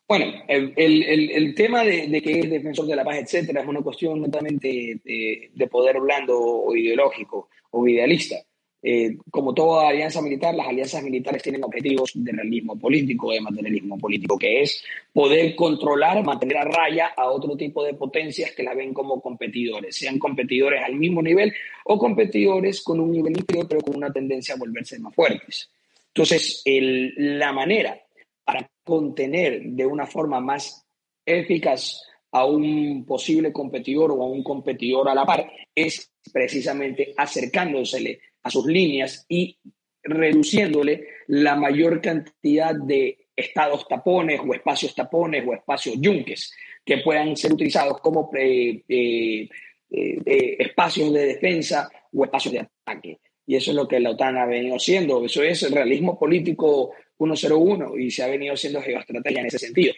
Bueno, el, tema de, que es defensor de la paz, etcétera, es una cuestión netamente de poder blando o ideológico o idealista. Eh, como toda alianza militar, las alianzas militares tienen objetivos de realismo político, de materialismo político, que es poder controlar, mantener a raya a otro tipo de potencias que la ven como competidores, sean competidores al mismo nivel o competidores con un nivel inferior, pero con una tendencia a volverse más fuertes. Entonces, la manera para contener de una forma más eficaz a un posible competidor o a un competidor a la par es precisamente acercándosele a sus líneas y reduciéndole la mayor cantidad de estados tapones o espacios tapones o espacios yunques que puedan ser utilizados como eh, eh, eh, espacios de defensa o espacios de ataque. Y eso es lo que la OTAN ha venido siendo. Eso es el realismo político 101 y se ha venido siendo geoestrategia en ese sentido.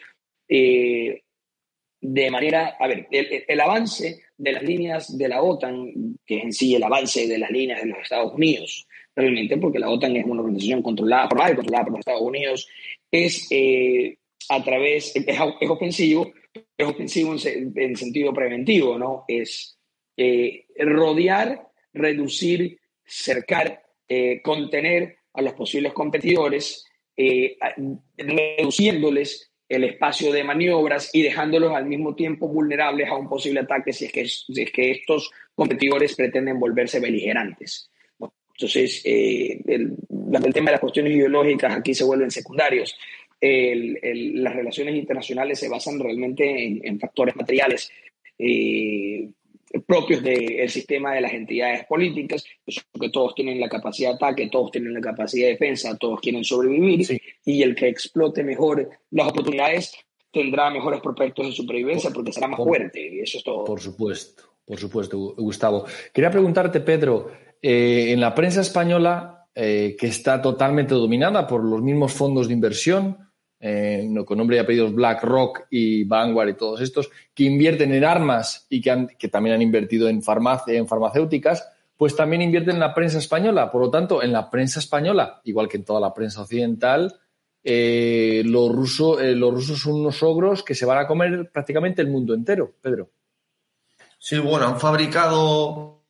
de manera, a ver, el avance de las líneas de la OTAN, que es en sí el avance de las líneas de los Estados Unidos, realmente, porque la OTAN es una organización controlada, por y controlada por los Estados Unidos, es eh, a través, es, ofensivo, es ofensivo en, sentido preventivo, ¿no? Es eh, rodear, reducir, cercar, eh, contener a los posibles competidores, reduciéndoles el espacio de maniobras y dejándolos al mismo tiempo vulnerables a un posible ataque si es que, si es que estos competidores pretenden volverse beligerantes. Entonces, eh, el, tema de las cuestiones ideológicas aquí se vuelven secundarios. las relaciones internacionales se basan realmente en, factores materiales eh, propios del sistema de las entidades políticas, que todos tienen la capacidad de ataque, todos tienen la capacidad de defensa, todos quieren sobrevivir y el que explote mejor las oportunidades tendrá mejores prospectos de supervivencia porque será más fuerte y eso es todo. Por supuesto, por supuesto, Gustavo. Quería preguntarte, Pedro, eh, en la prensa española, eh, que está totalmente dominada por los mismos fondos de inversión, eh, con nombre y apellidos BlackRock y Vanguard y todos estos, que invierten en armas y que, también han invertido en, farmacéuticas, pues también invierten en la prensa española. Por lo tanto, en la prensa española, igual que en toda la prensa occidental, eh, los, eh, los rusos son unos ogros que se van a comer prácticamente el mundo entero, Pedro. Sí, bueno, han fabricado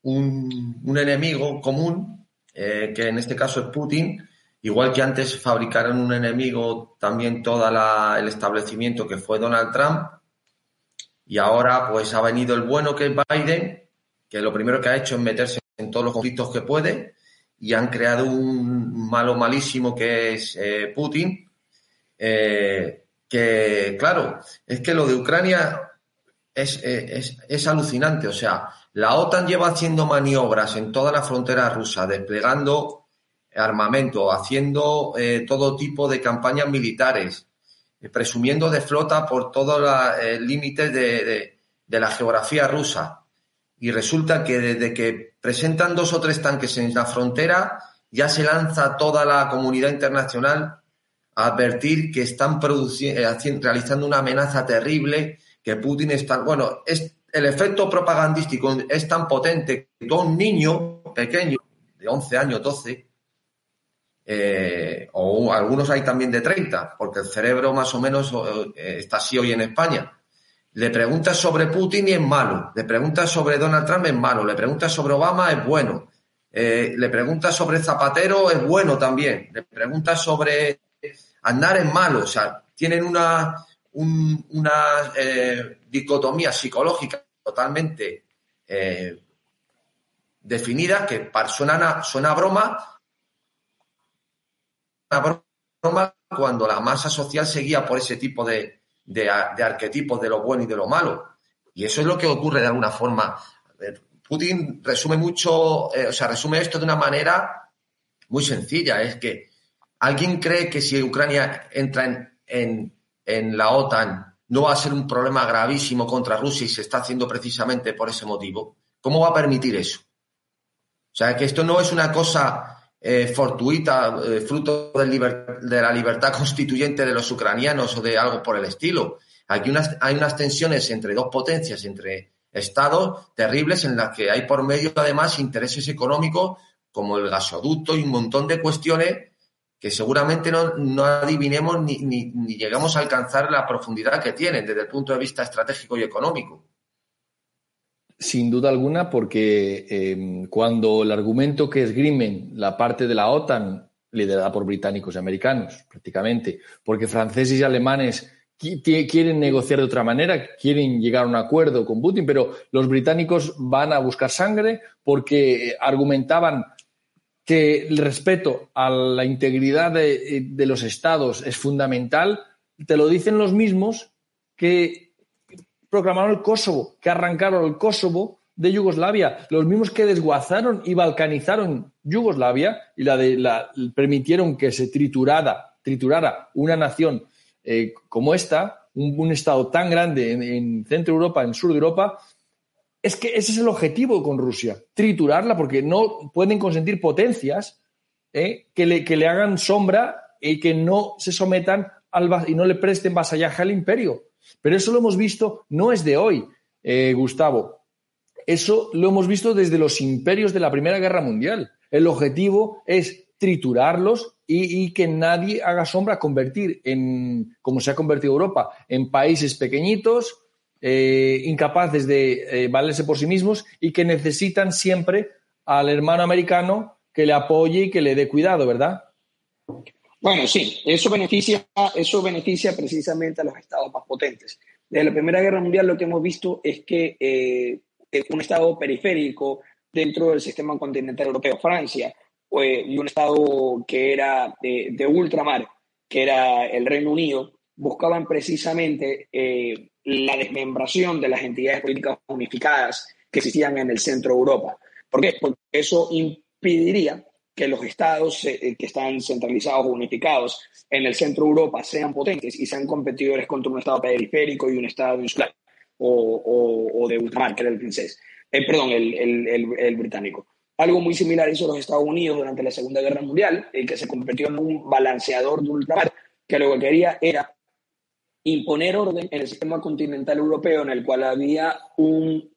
un, enemigo común, que en este caso es Putin, Igual que antes fabricaron un enemigo también todo el establecimiento que fue Donald Trump, y ahora pues ha venido el bueno que es Biden, que lo primero que ha hecho es meterse en todos los conflictos que puede, y han creado un malo malísimo que es eh, Putin, eh, que claro, es que lo de Ucrania es, es, es, alucinante, o sea, la OTAN lleva haciendo maniobras en toda la frontera rusa, desplegando armamento, haciendo eh, todo tipo de campañas militares, eh, presumiendo de flota por todos los eh, límites de, la geografía rusa. Y resulta que desde que presentan dos o tres tanques en la frontera, ya se lanza toda la comunidad internacional a advertir que están realizando una amenaza terrible, que Putin está... Bueno, es, el efecto propagandístico es tan potente que un niño pequeño, de 11 años, 12, eh, o algunos hay también de 30, porque el cerebro más o menos eh, está así hoy en España. Le preguntas sobre Putin y es malo, le preguntas sobre Donald Trump es malo, le preguntas sobre Obama es bueno, eh, le preguntas sobre Zapatero es bueno también, le preguntas sobre andar es malo, o sea, tienen una, una dicotomía psicológica totalmente definida que suena, suena broma, broma cuando la masa social seguía por ese tipo de, arquetipos de lo bueno y de lo malo. Y eso es lo que ocurre de alguna forma. Putin resume mucho, eh, o sea, resume esto de una manera muy sencilla. Es que alguien cree que si Ucrania entra en, en la OTAN no va a ser un problema gravísimo contra Rusia y se está haciendo precisamente por ese motivo. ¿Cómo va a permitir eso? O sea, que esto no es una cosa eh, fortuita, eh, fruto de la libertad constituyente de los ucranianos o de algo por el estilo. Aquí unas, hay unas tensiones entre dos potencias, entre estados terribles en las que hay por medio además intereses económicos como el gasoducto y un montón de cuestiones que seguramente no, no adivinemos ni, ni, ni llegamos a alcanzar la profundidad que tienen desde el punto de vista estratégico y económico. Sin duda alguna, porque em, cuando el argumento que esgrimen la parte de la OTAN, liderada por británicos y americanos, prácticamente, porque franceses y alemanes quieren negociar de otra manera, quieren llegar a un acuerdo con Putin, pero los británicos van a buscar sangre porque argumentaban que el respeto a la integridad de, de los estados es fundamental, te lo dicen los mismos que proclamaron el Kosovo, que arrancaron el Kosovo de Yugoslavia, los mismos que desguazaron y balcanizaron Yugoslavia y la de, la, permitieron que se triturara, triturara una nación eh, como esta, un, Estado tan grande en, Centro Europa, en Sur de Europa, es que ese es el objetivo con Rusia, triturarla, porque no pueden consentir potencias eh, que, le, que le hagan sombra y que no se sometan al, y no le presten vasallaje al imperio. Pero eso lo hemos visto, no es de hoy, eh, Gustavo. Eso lo hemos visto desde los imperios de la Primera Guerra Mundial. El objetivo es triturarlos y, que nadie haga sombra, convertir en, como se ha convertido Europa, en países pequeñitos, eh, incapaces de eh, valerse por sí mismos y que necesitan siempre al hermano americano que le apoye y que le dé cuidado, ¿verdad? Bueno, sí, eso beneficia, eso beneficia precisamente a los estados más potentes. Desde la Primera Guerra Mundial lo que hemos visto es que eh, un estado periférico dentro del sistema continental europeo, Francia, eh, y un estado que era de, ultramar, que era el Reino Unido, buscaban precisamente eh, la desmembración de las entidades políticas unificadas que existían en el centro de Europa. ¿Por qué? Porque eso impediría que los estados eh, que están centralizados o unificados en el centro de Europa sean potentes y sean competidores contra un estado periférico y un estado insular o, de ultramar, que era el francés, eh, perdón, el, británico. Algo muy similar hizo los Estados Unidos durante la Segunda Guerra Mundial, el que se convirtió en un balanceador de ultramar, que lo que quería era imponer orden en el sistema continental europeo en el cual había un,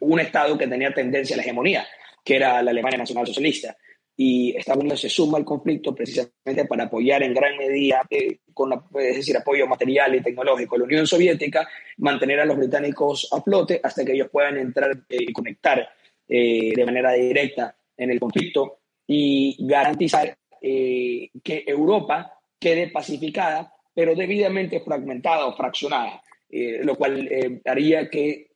un Estado que tenía tendencia a la hegemonía, que era la Alemania Nacional Socialista y Estados Unidos se suma al conflicto precisamente para apoyar en gran medida, eh, con es decir, apoyo material y tecnológico la Unión Soviética, mantener a los británicos a flote hasta que ellos puedan entrar eh, y conectar eh, de manera directa en el conflicto y garantizar que Europa quede pacificada, pero debidamente fragmentada o fraccionada, lo cual haría que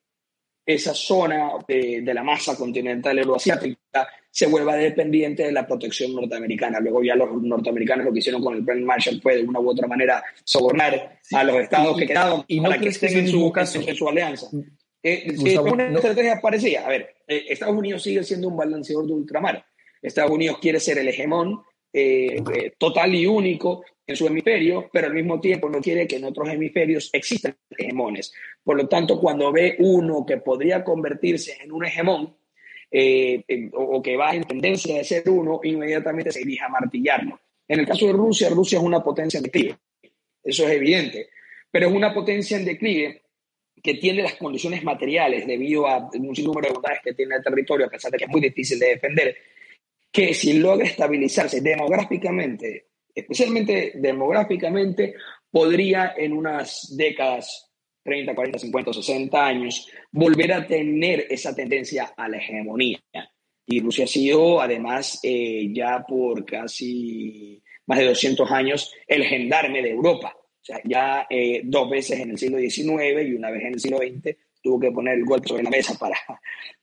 esa zona de, de la masa continental euroasiática se vuelva dependiente de la protección norteamericana. Luego ya los norteamericanos lo que hicieron con el Plan Marshall fue de una u otra manera sobornar a los estados que quedaban y para que estén en, su, en, su alianza. Eh, eh una estrategia parecida. A ver, eh, Estados Unidos sigue siendo un balanceador de ultramar. Estados Unidos quiere ser el hegemón eh, total y único en su hemisferio, pero al mismo tiempo no quiere que en otros hemisferios existan hegemones. Por lo tanto, cuando ve uno que podría convertirse en un hegemón, eh, o, que va en tendencia de ser uno, inmediatamente se dirige a martillarlo. En el caso de Rusia, Rusia es una potencia en declive, eso es evidente, pero es una potencia en declive que tiene las condiciones materiales debido a un sinnúmero de bondades que tiene el territorio, a pesar de que es muy difícil de defender, que si logra estabilizarse demográficamente, especialmente demográficamente, podría en unas décadas 30, 40, 50, 60 años, volver a tener esa tendencia a la hegemonía. Y Rusia ha sido, además, eh, ya por casi más de 200 años, el gendarme de Europa. O sea, ya eh, dos veces en el siglo XIX y una vez en el siglo XX tuvo que poner el golpe sobre la mesa para,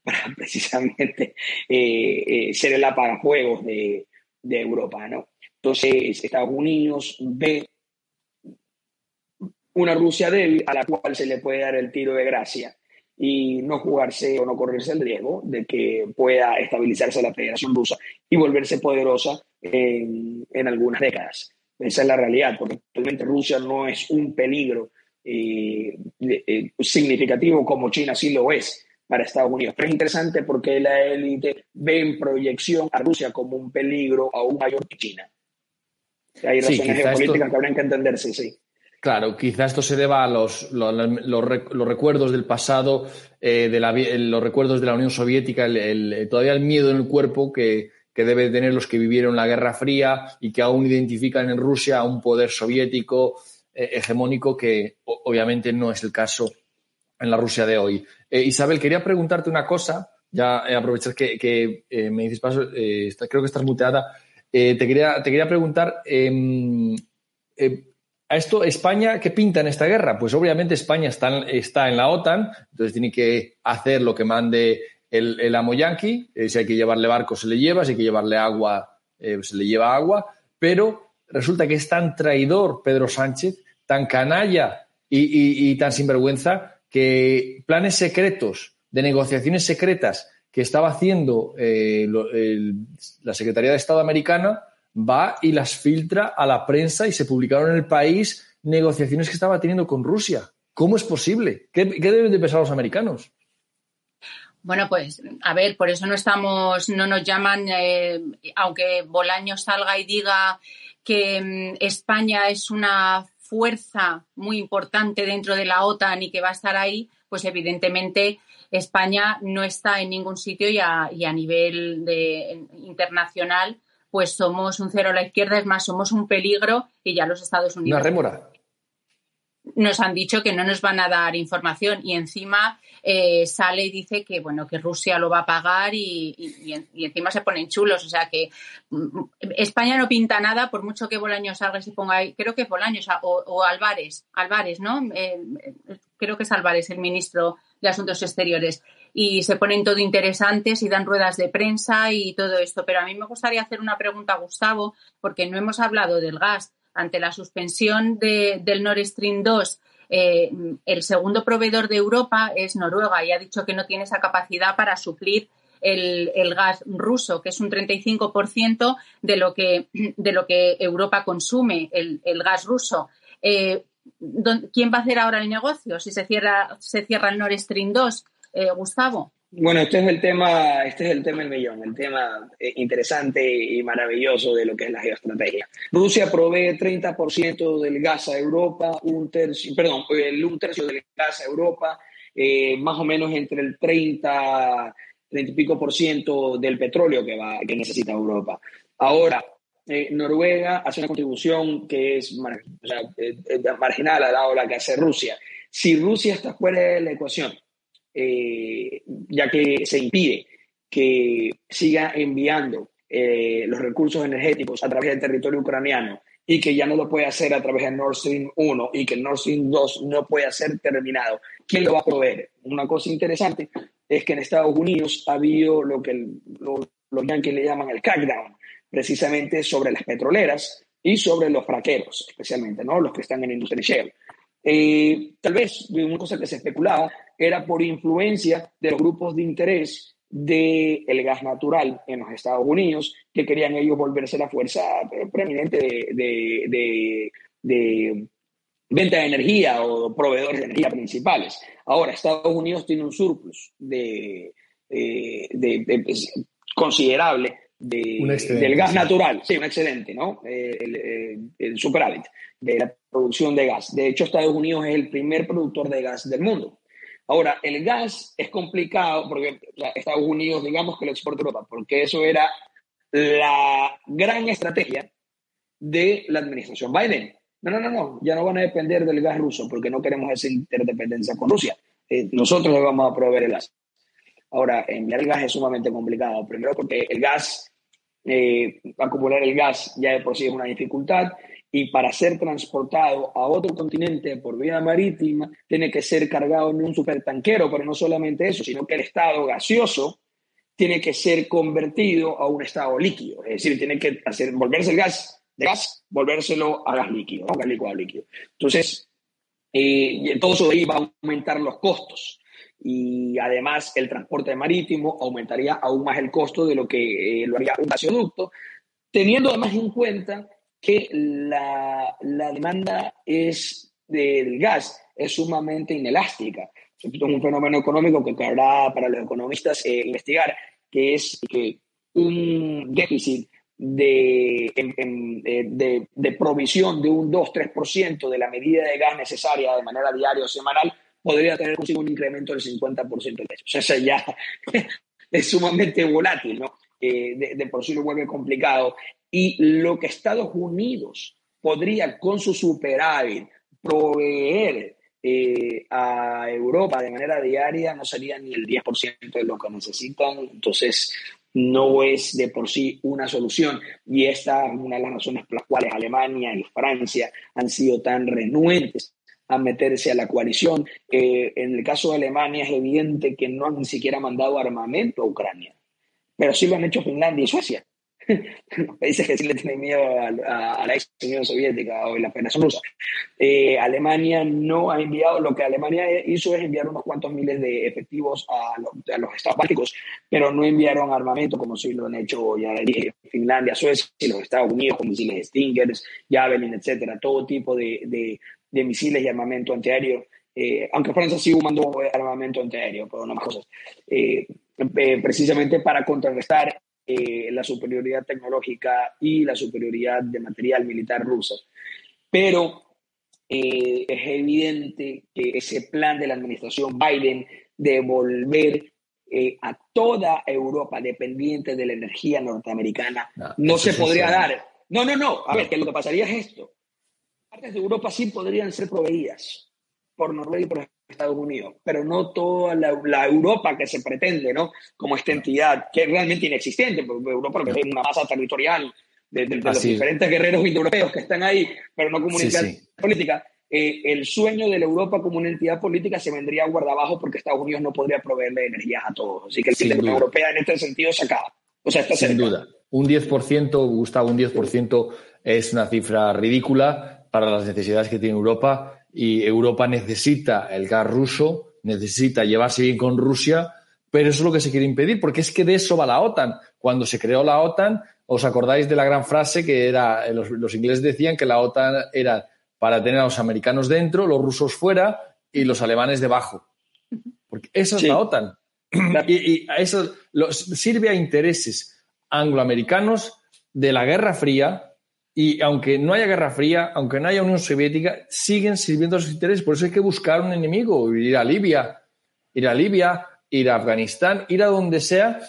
precisamente eh, ser el apagajuegos de, de Europa, ¿no? Entonces, Estados Unidos ve una Rusia débil a la cual se le puede dar el tiro de gracia y no jugarse o no correrse el riesgo de que pueda estabilizarse la Federación Rusa y volverse poderosa en, en algunas décadas. Esa es la realidad, porque actualmente Rusia no es un peligro eh, eh, significativo como China sí lo es para Estados Unidos. Pero es interesante porque la élite ve en proyección a Rusia como un peligro aún mayor que China. Hay razones geopolíticas que habrían que entenderse, sí. Claro, quizá esto se deba a los, los, recuerdos del pasado, eh, de los recuerdos de la Unión Soviética, el, todavía el miedo en el cuerpo que, que debe tener los que vivieron la Guerra Fría y que aún identifican en Rusia a un poder soviético eh, hegemónico que obviamente no es el caso en la Rusia de hoy. Eh, Isabel, quería preguntarte una cosa, ya aprovechar que, que me dices paso, creo que estás muteada. te, quería, te quería preguntar em, a esto, España, ¿qué pinta en esta guerra? Pues obviamente España está, está en la OTAN, entonces tiene que hacer lo que mande el, el amo yanqui. Eh, si hay que llevarle barco, se le lleva, si hay que llevarle agua, eh, se le lleva agua. Pero resulta que es tan traidor Pedro Sánchez, tan canalla y, tan sinvergüenza, que planes secretos, de negociaciones secretas que estaba haciendo eh, la Secretaría de Estado americana, va y las filtra a la prensa y se publicaron en el país negociaciones que estaba teniendo con Rusia. ¿Cómo es posible? ¿Qué, deben de pensar los americanos? Bueno, pues a ver, por eso no estamos, no nos llaman, eh, aunque Bolaño salga y diga que mm, España es una fuerza muy importante dentro de la OTAN y que va a estar ahí, pues evidentemente España no está en ningún sitio y a, nivel internacional pues somos un cero a la izquierda, es más, somos un peligro y ya los Estados Unidos. Una rémora. nos han dicho que no nos van a dar información y encima eh, sale y dice que bueno que Rusia lo va a pagar y, encima se ponen chulos. O sea que mm, España no pinta nada por mucho que Bolaños salga y se ponga ahí. Creo que Bolaños o, o Álvarez, Álvarez, ¿no? Eh, creo que es Álvarez el ministro de Asuntos Exteriores y se ponen todo interesantes y dan ruedas de prensa y todo esto. Pero a mí me gustaría hacer una pregunta a Gustavo, porque no hemos hablado del gas. Ante la suspensión del Nord Stream 2, eh, el segundo proveedor de Europa es Noruega y ha dicho que no tiene esa capacidad para suplir el, gas ruso, que es un 35% de lo que, de lo que Europa consume, el, gas ruso. Eh, ¿Quién va a hacer ahora el negocio si se cierra, se cierra el Nord Stream 2? Eh, Gustavo. Bueno, este es el tema, este es el tema del millón, el tema eh, interesante y maravilloso de lo que es la geoestrategia. Rusia provee 30% del gas a Europa, un tercio, perdón, el un tercio del gas a Europa, eh, más o menos entre el 30, 30 y pico por ciento del petróleo que, va, que necesita Europa. Ahora, Noruega hace una contribución que es marginal a la hora que hace Rusia. Si Rusia está fuera de la ecuación, eh, ya que se impide que siga enviando eh, los recursos energéticos a través del territorio ucraniano y que ya no lo puede hacer a través de Nord Stream 1 y que el Nord Stream 2 no puede ser terminado, ¿quién lo va a proveer? Una cosa interesante es que en Estados Unidos ha habido lo que los yankees le llaman el crackdown, precisamente sobre las petroleras y sobre los fraqueros, especialmente, ¿no? Los que están en industria. Eh, tal vez una cosa que se especulaba era por influencia de los grupos de interés del el gas natural en los Estados Unidos, que querían ellos volverse la fuerza preeminente de, de, de, venta de energía o proveedores de energía principales. Ahora, Estados Unidos tiene un surplus de, pues, considerable del gas natural, sí, un excedente, ¿no? El, el, superávit de la producción de gas. De hecho, Estados Unidos es el primer productor de gas del mundo. Ahora, el gas es complicado porque Estados Unidos, digamos que lo exporta a Europa, porque eso era la gran estrategia de la administración Biden. No, no, no, no, ya no van a depender del gas ruso porque no queremos esa interdependencia con Rusia. Eh, nosotros le vamos a proveer el gas. Ahora, enviar el gas es sumamente complicado. Primero porque el gas, eh, acumular el gas ya de por sí es una dificultad y para ser transportado a otro continente por vía marítima tiene que ser cargado en un supertanquero, pero no solamente eso, sino que el estado gaseoso tiene que ser convertido a un estado líquido, es decir, tiene que hacer, volverse el gas de gas, volvérselo a gas líquido, a gas líquido a líquido. Entonces, eh, todo eso de ahí va a aumentar los costos y además el transporte marítimo aumentaría aún más el costo de lo que eh, lo haría un gasoducto, teniendo además en cuenta que la, la demanda es del gas es sumamente inelástica. es un fenómeno económico que cabrá para los economistas eh, investigar, que es que un déficit de, eh, de, de, provisión de un 2-3% de la medida de gas necesaria de manera diaria o semanal podría tener un incremento del 50% de eso. O sea, eso ya es sumamente volátil, ¿no? Eh, de, de, por sí lo vuelve complicado. Y lo que Estados Unidos podría con su superávit proveer eh, a Europa de manera diaria no sería ni el 10% de lo que necesitan. Entonces, no es de por sí una solución. Y esta es una de las razones por las cuales Alemania y Francia han sido tan renuentes a meterse a la coalición. Eh, en el caso de Alemania es evidente que no han ni siquiera mandado armamento a Ucrania, pero sí lo han hecho Finlandia y Suecia. países que sí le tienen miedo a, la ex Unión Soviética o la Federación Rusa. Eh, Alemania no ha enviado, lo que Alemania hizo es enviar unos cuantos miles de efectivos a, los estados bálticos, pero no enviaron armamento como si lo han hecho ya Finlandia, Suecia y los Estados Unidos con misiles Stingers, Javelin, etcétera, todo tipo de, de, misiles y armamento antiaéreo. Eh, aunque Francia sí mandó armamento antiaéreo, pero no más cosas, eh, precisamente para contrarrestar eh, la superioridad tecnológica y la superioridad de material militar rusa. Pero eh, es evidente que ese plan de la administración Biden de volver eh, a toda Europa dependiente de la energía norteamericana no, se podría dar. No, no, no. A ver, que lo que pasaría es esto. partes de Europa sí podrían ser proveídas por Noruega y por Estados Unidos, pero no toda la, Europa que se pretende, ¿no? Como esta entidad que es realmente inexistente, porque Europa es una masa territorial de, los diferentes guerreros indoeuropeos que están ahí, pero no como una entidad política. Eh, el sueño de la Europa como una entidad política se vendría a guardabajo porque Estados Unidos no podría proveerle energía a todos. Así que el sistema europeo en este sentido se acaba. O sea, está Sin duda. Un 10%, Gustavo, un 10% es una cifra ridícula para las necesidades que tiene Europa y Europa necesita el gas ruso, necesita llevarse bien con Rusia, pero eso es lo que se quiere impedir, porque es que de eso va la OTAN. Cuando se creó la OTAN, ¿os acordáis de la gran frase que era, los, los ingleses decían que la OTAN era para tener a los americanos dentro, los rusos fuera y los alemanes debajo? Porque esa es la OTAN. Y, eso sirve a intereses angloamericanos de la Guerra Fría y aunque no haya Guerra Fría, aunque no haya Unión Soviética, siguen sirviendo a sus intereses. Por eso hay que buscar un enemigo, ir a Libia, ir a Libia, ir a Afganistán, ir a donde sea,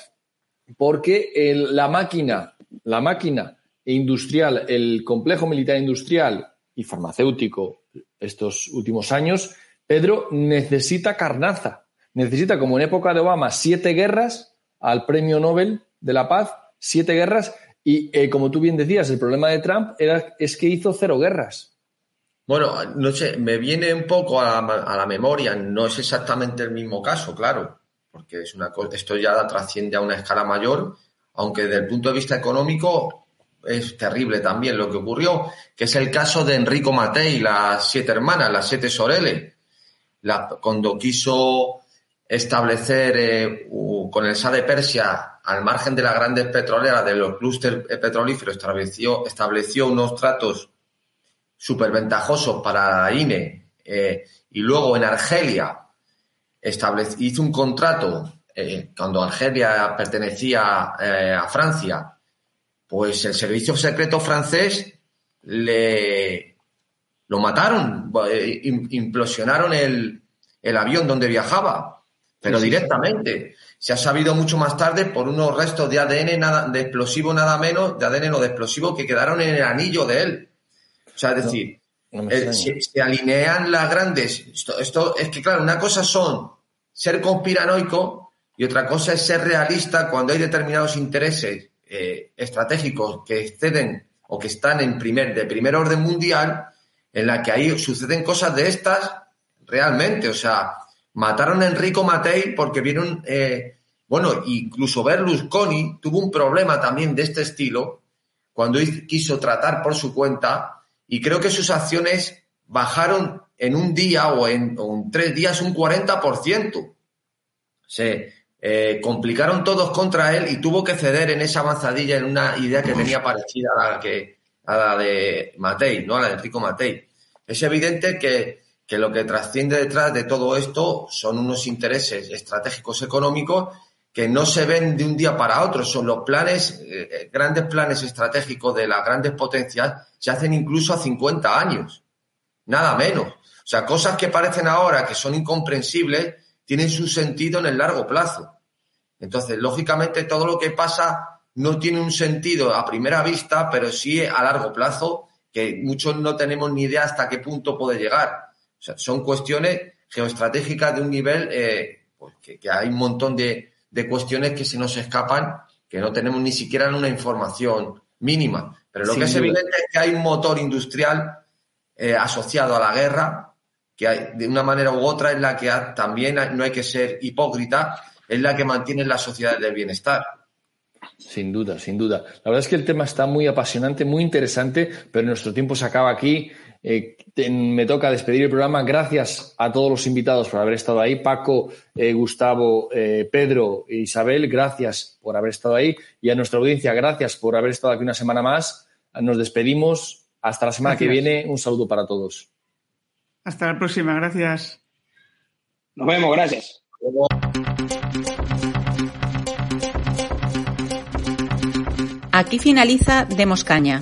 porque la máquina, la máquina industrial, el complejo militar industrial y farmacéutico estos últimos años, Pedro necesita carnaza. Necesita, como en época de Obama, siete guerras al premio Nobel de la Paz, siete guerras y eh, como tú bien decías, el problema de Trump era, es que hizo cero guerras. Bueno, no sé, me viene un poco a, la memoria, no es exactamente el mismo caso, claro, porque es una, esto ya trasciende a una escala mayor, aunque desde el punto de vista económico es terrible también lo que ocurrió, que es el caso de Enrico Matei, las siete hermanas, las siete Soreles, cuando quiso establecer eh, con el SA de Persia al margen de las grandes petroleras, de los clústeres petrolíferos, estableció, estableció unos tratos súper ventajosos para INE eh, y luego en Argelia hizo un contrato eh, cuando Argelia pertenecía eh, a Francia, pues el servicio secreto francés le lo mataron, implosionaron el, el avión donde viajaba, pero directamente se ha sabido mucho más tarde por unos restos de ADN nada, de explosivo nada menos, de ADN no de explosivo que quedaron en el anillo de él. O sea, es decir, se, alinean las grandes. Esto, es que, claro, una cosa son ser conspiranoico y otra cosa es ser realista cuando hay determinados intereses eh, estratégicos que exceden o que están en primer, de primer orden mundial, en la que ahí suceden cosas de estas realmente. O sea, mataron a Enrico Matei porque vieron eh, bueno, incluso Berlusconi tuvo un problema también de este estilo cuando quiso tratar por su cuenta y creo que sus acciones bajaron en un día o en, tres días un 40%. Se eh, complicaron todos contra él y tuvo que ceder en esa avanzadilla en una idea que tenía parecida a la, que, a la de Matei, ¿no? A la de Enrico Matei. Es evidente que, que lo que trasciende detrás de todo esto son unos intereses estratégicos económicos que no se ven de un día para otro. Son los planes, eh, grandes planes estratégicos de las grandes potencias, se hacen incluso a 50 años, nada menos. O sea, cosas que parecen ahora que son incomprensibles, tienen su sentido en el largo plazo. Entonces, lógicamente, todo lo que pasa no tiene un sentido a primera vista, pero sí a largo plazo, que muchos no tenemos ni idea hasta qué punto puede llegar. Sea, son cuestiones geoestratégicas de un nivel eh, pues que hay un montón de, de cuestiones que se nos escapan, que no tenemos ni siquiera una información mínima. Pero lo que es evidente es que hay un motor industrial eh, asociado a la guerra, que hay, de una manera u otra es la que también no hay que ser hipócrita, es la que mantiene la sociedad del bienestar. Sin duda, sin duda. La verdad es que el tema está muy apasionante, muy interesante, pero nuestro tiempo se acaba aquí. Eh, me toca despedir el programa. Gracias a todos los invitados por haber estado ahí. Paco, eh, Gustavo, eh, Pedro e Isabel, gracias por haber estado ahí. Y a nuestra audiencia, gracias por haber estado aquí una semana más. Nos despedimos. Hasta la semana que viene. Un saludo para todos. Hasta la próxima. Gracias. Nos vemos. Gracias. Aquí finaliza Demos Caña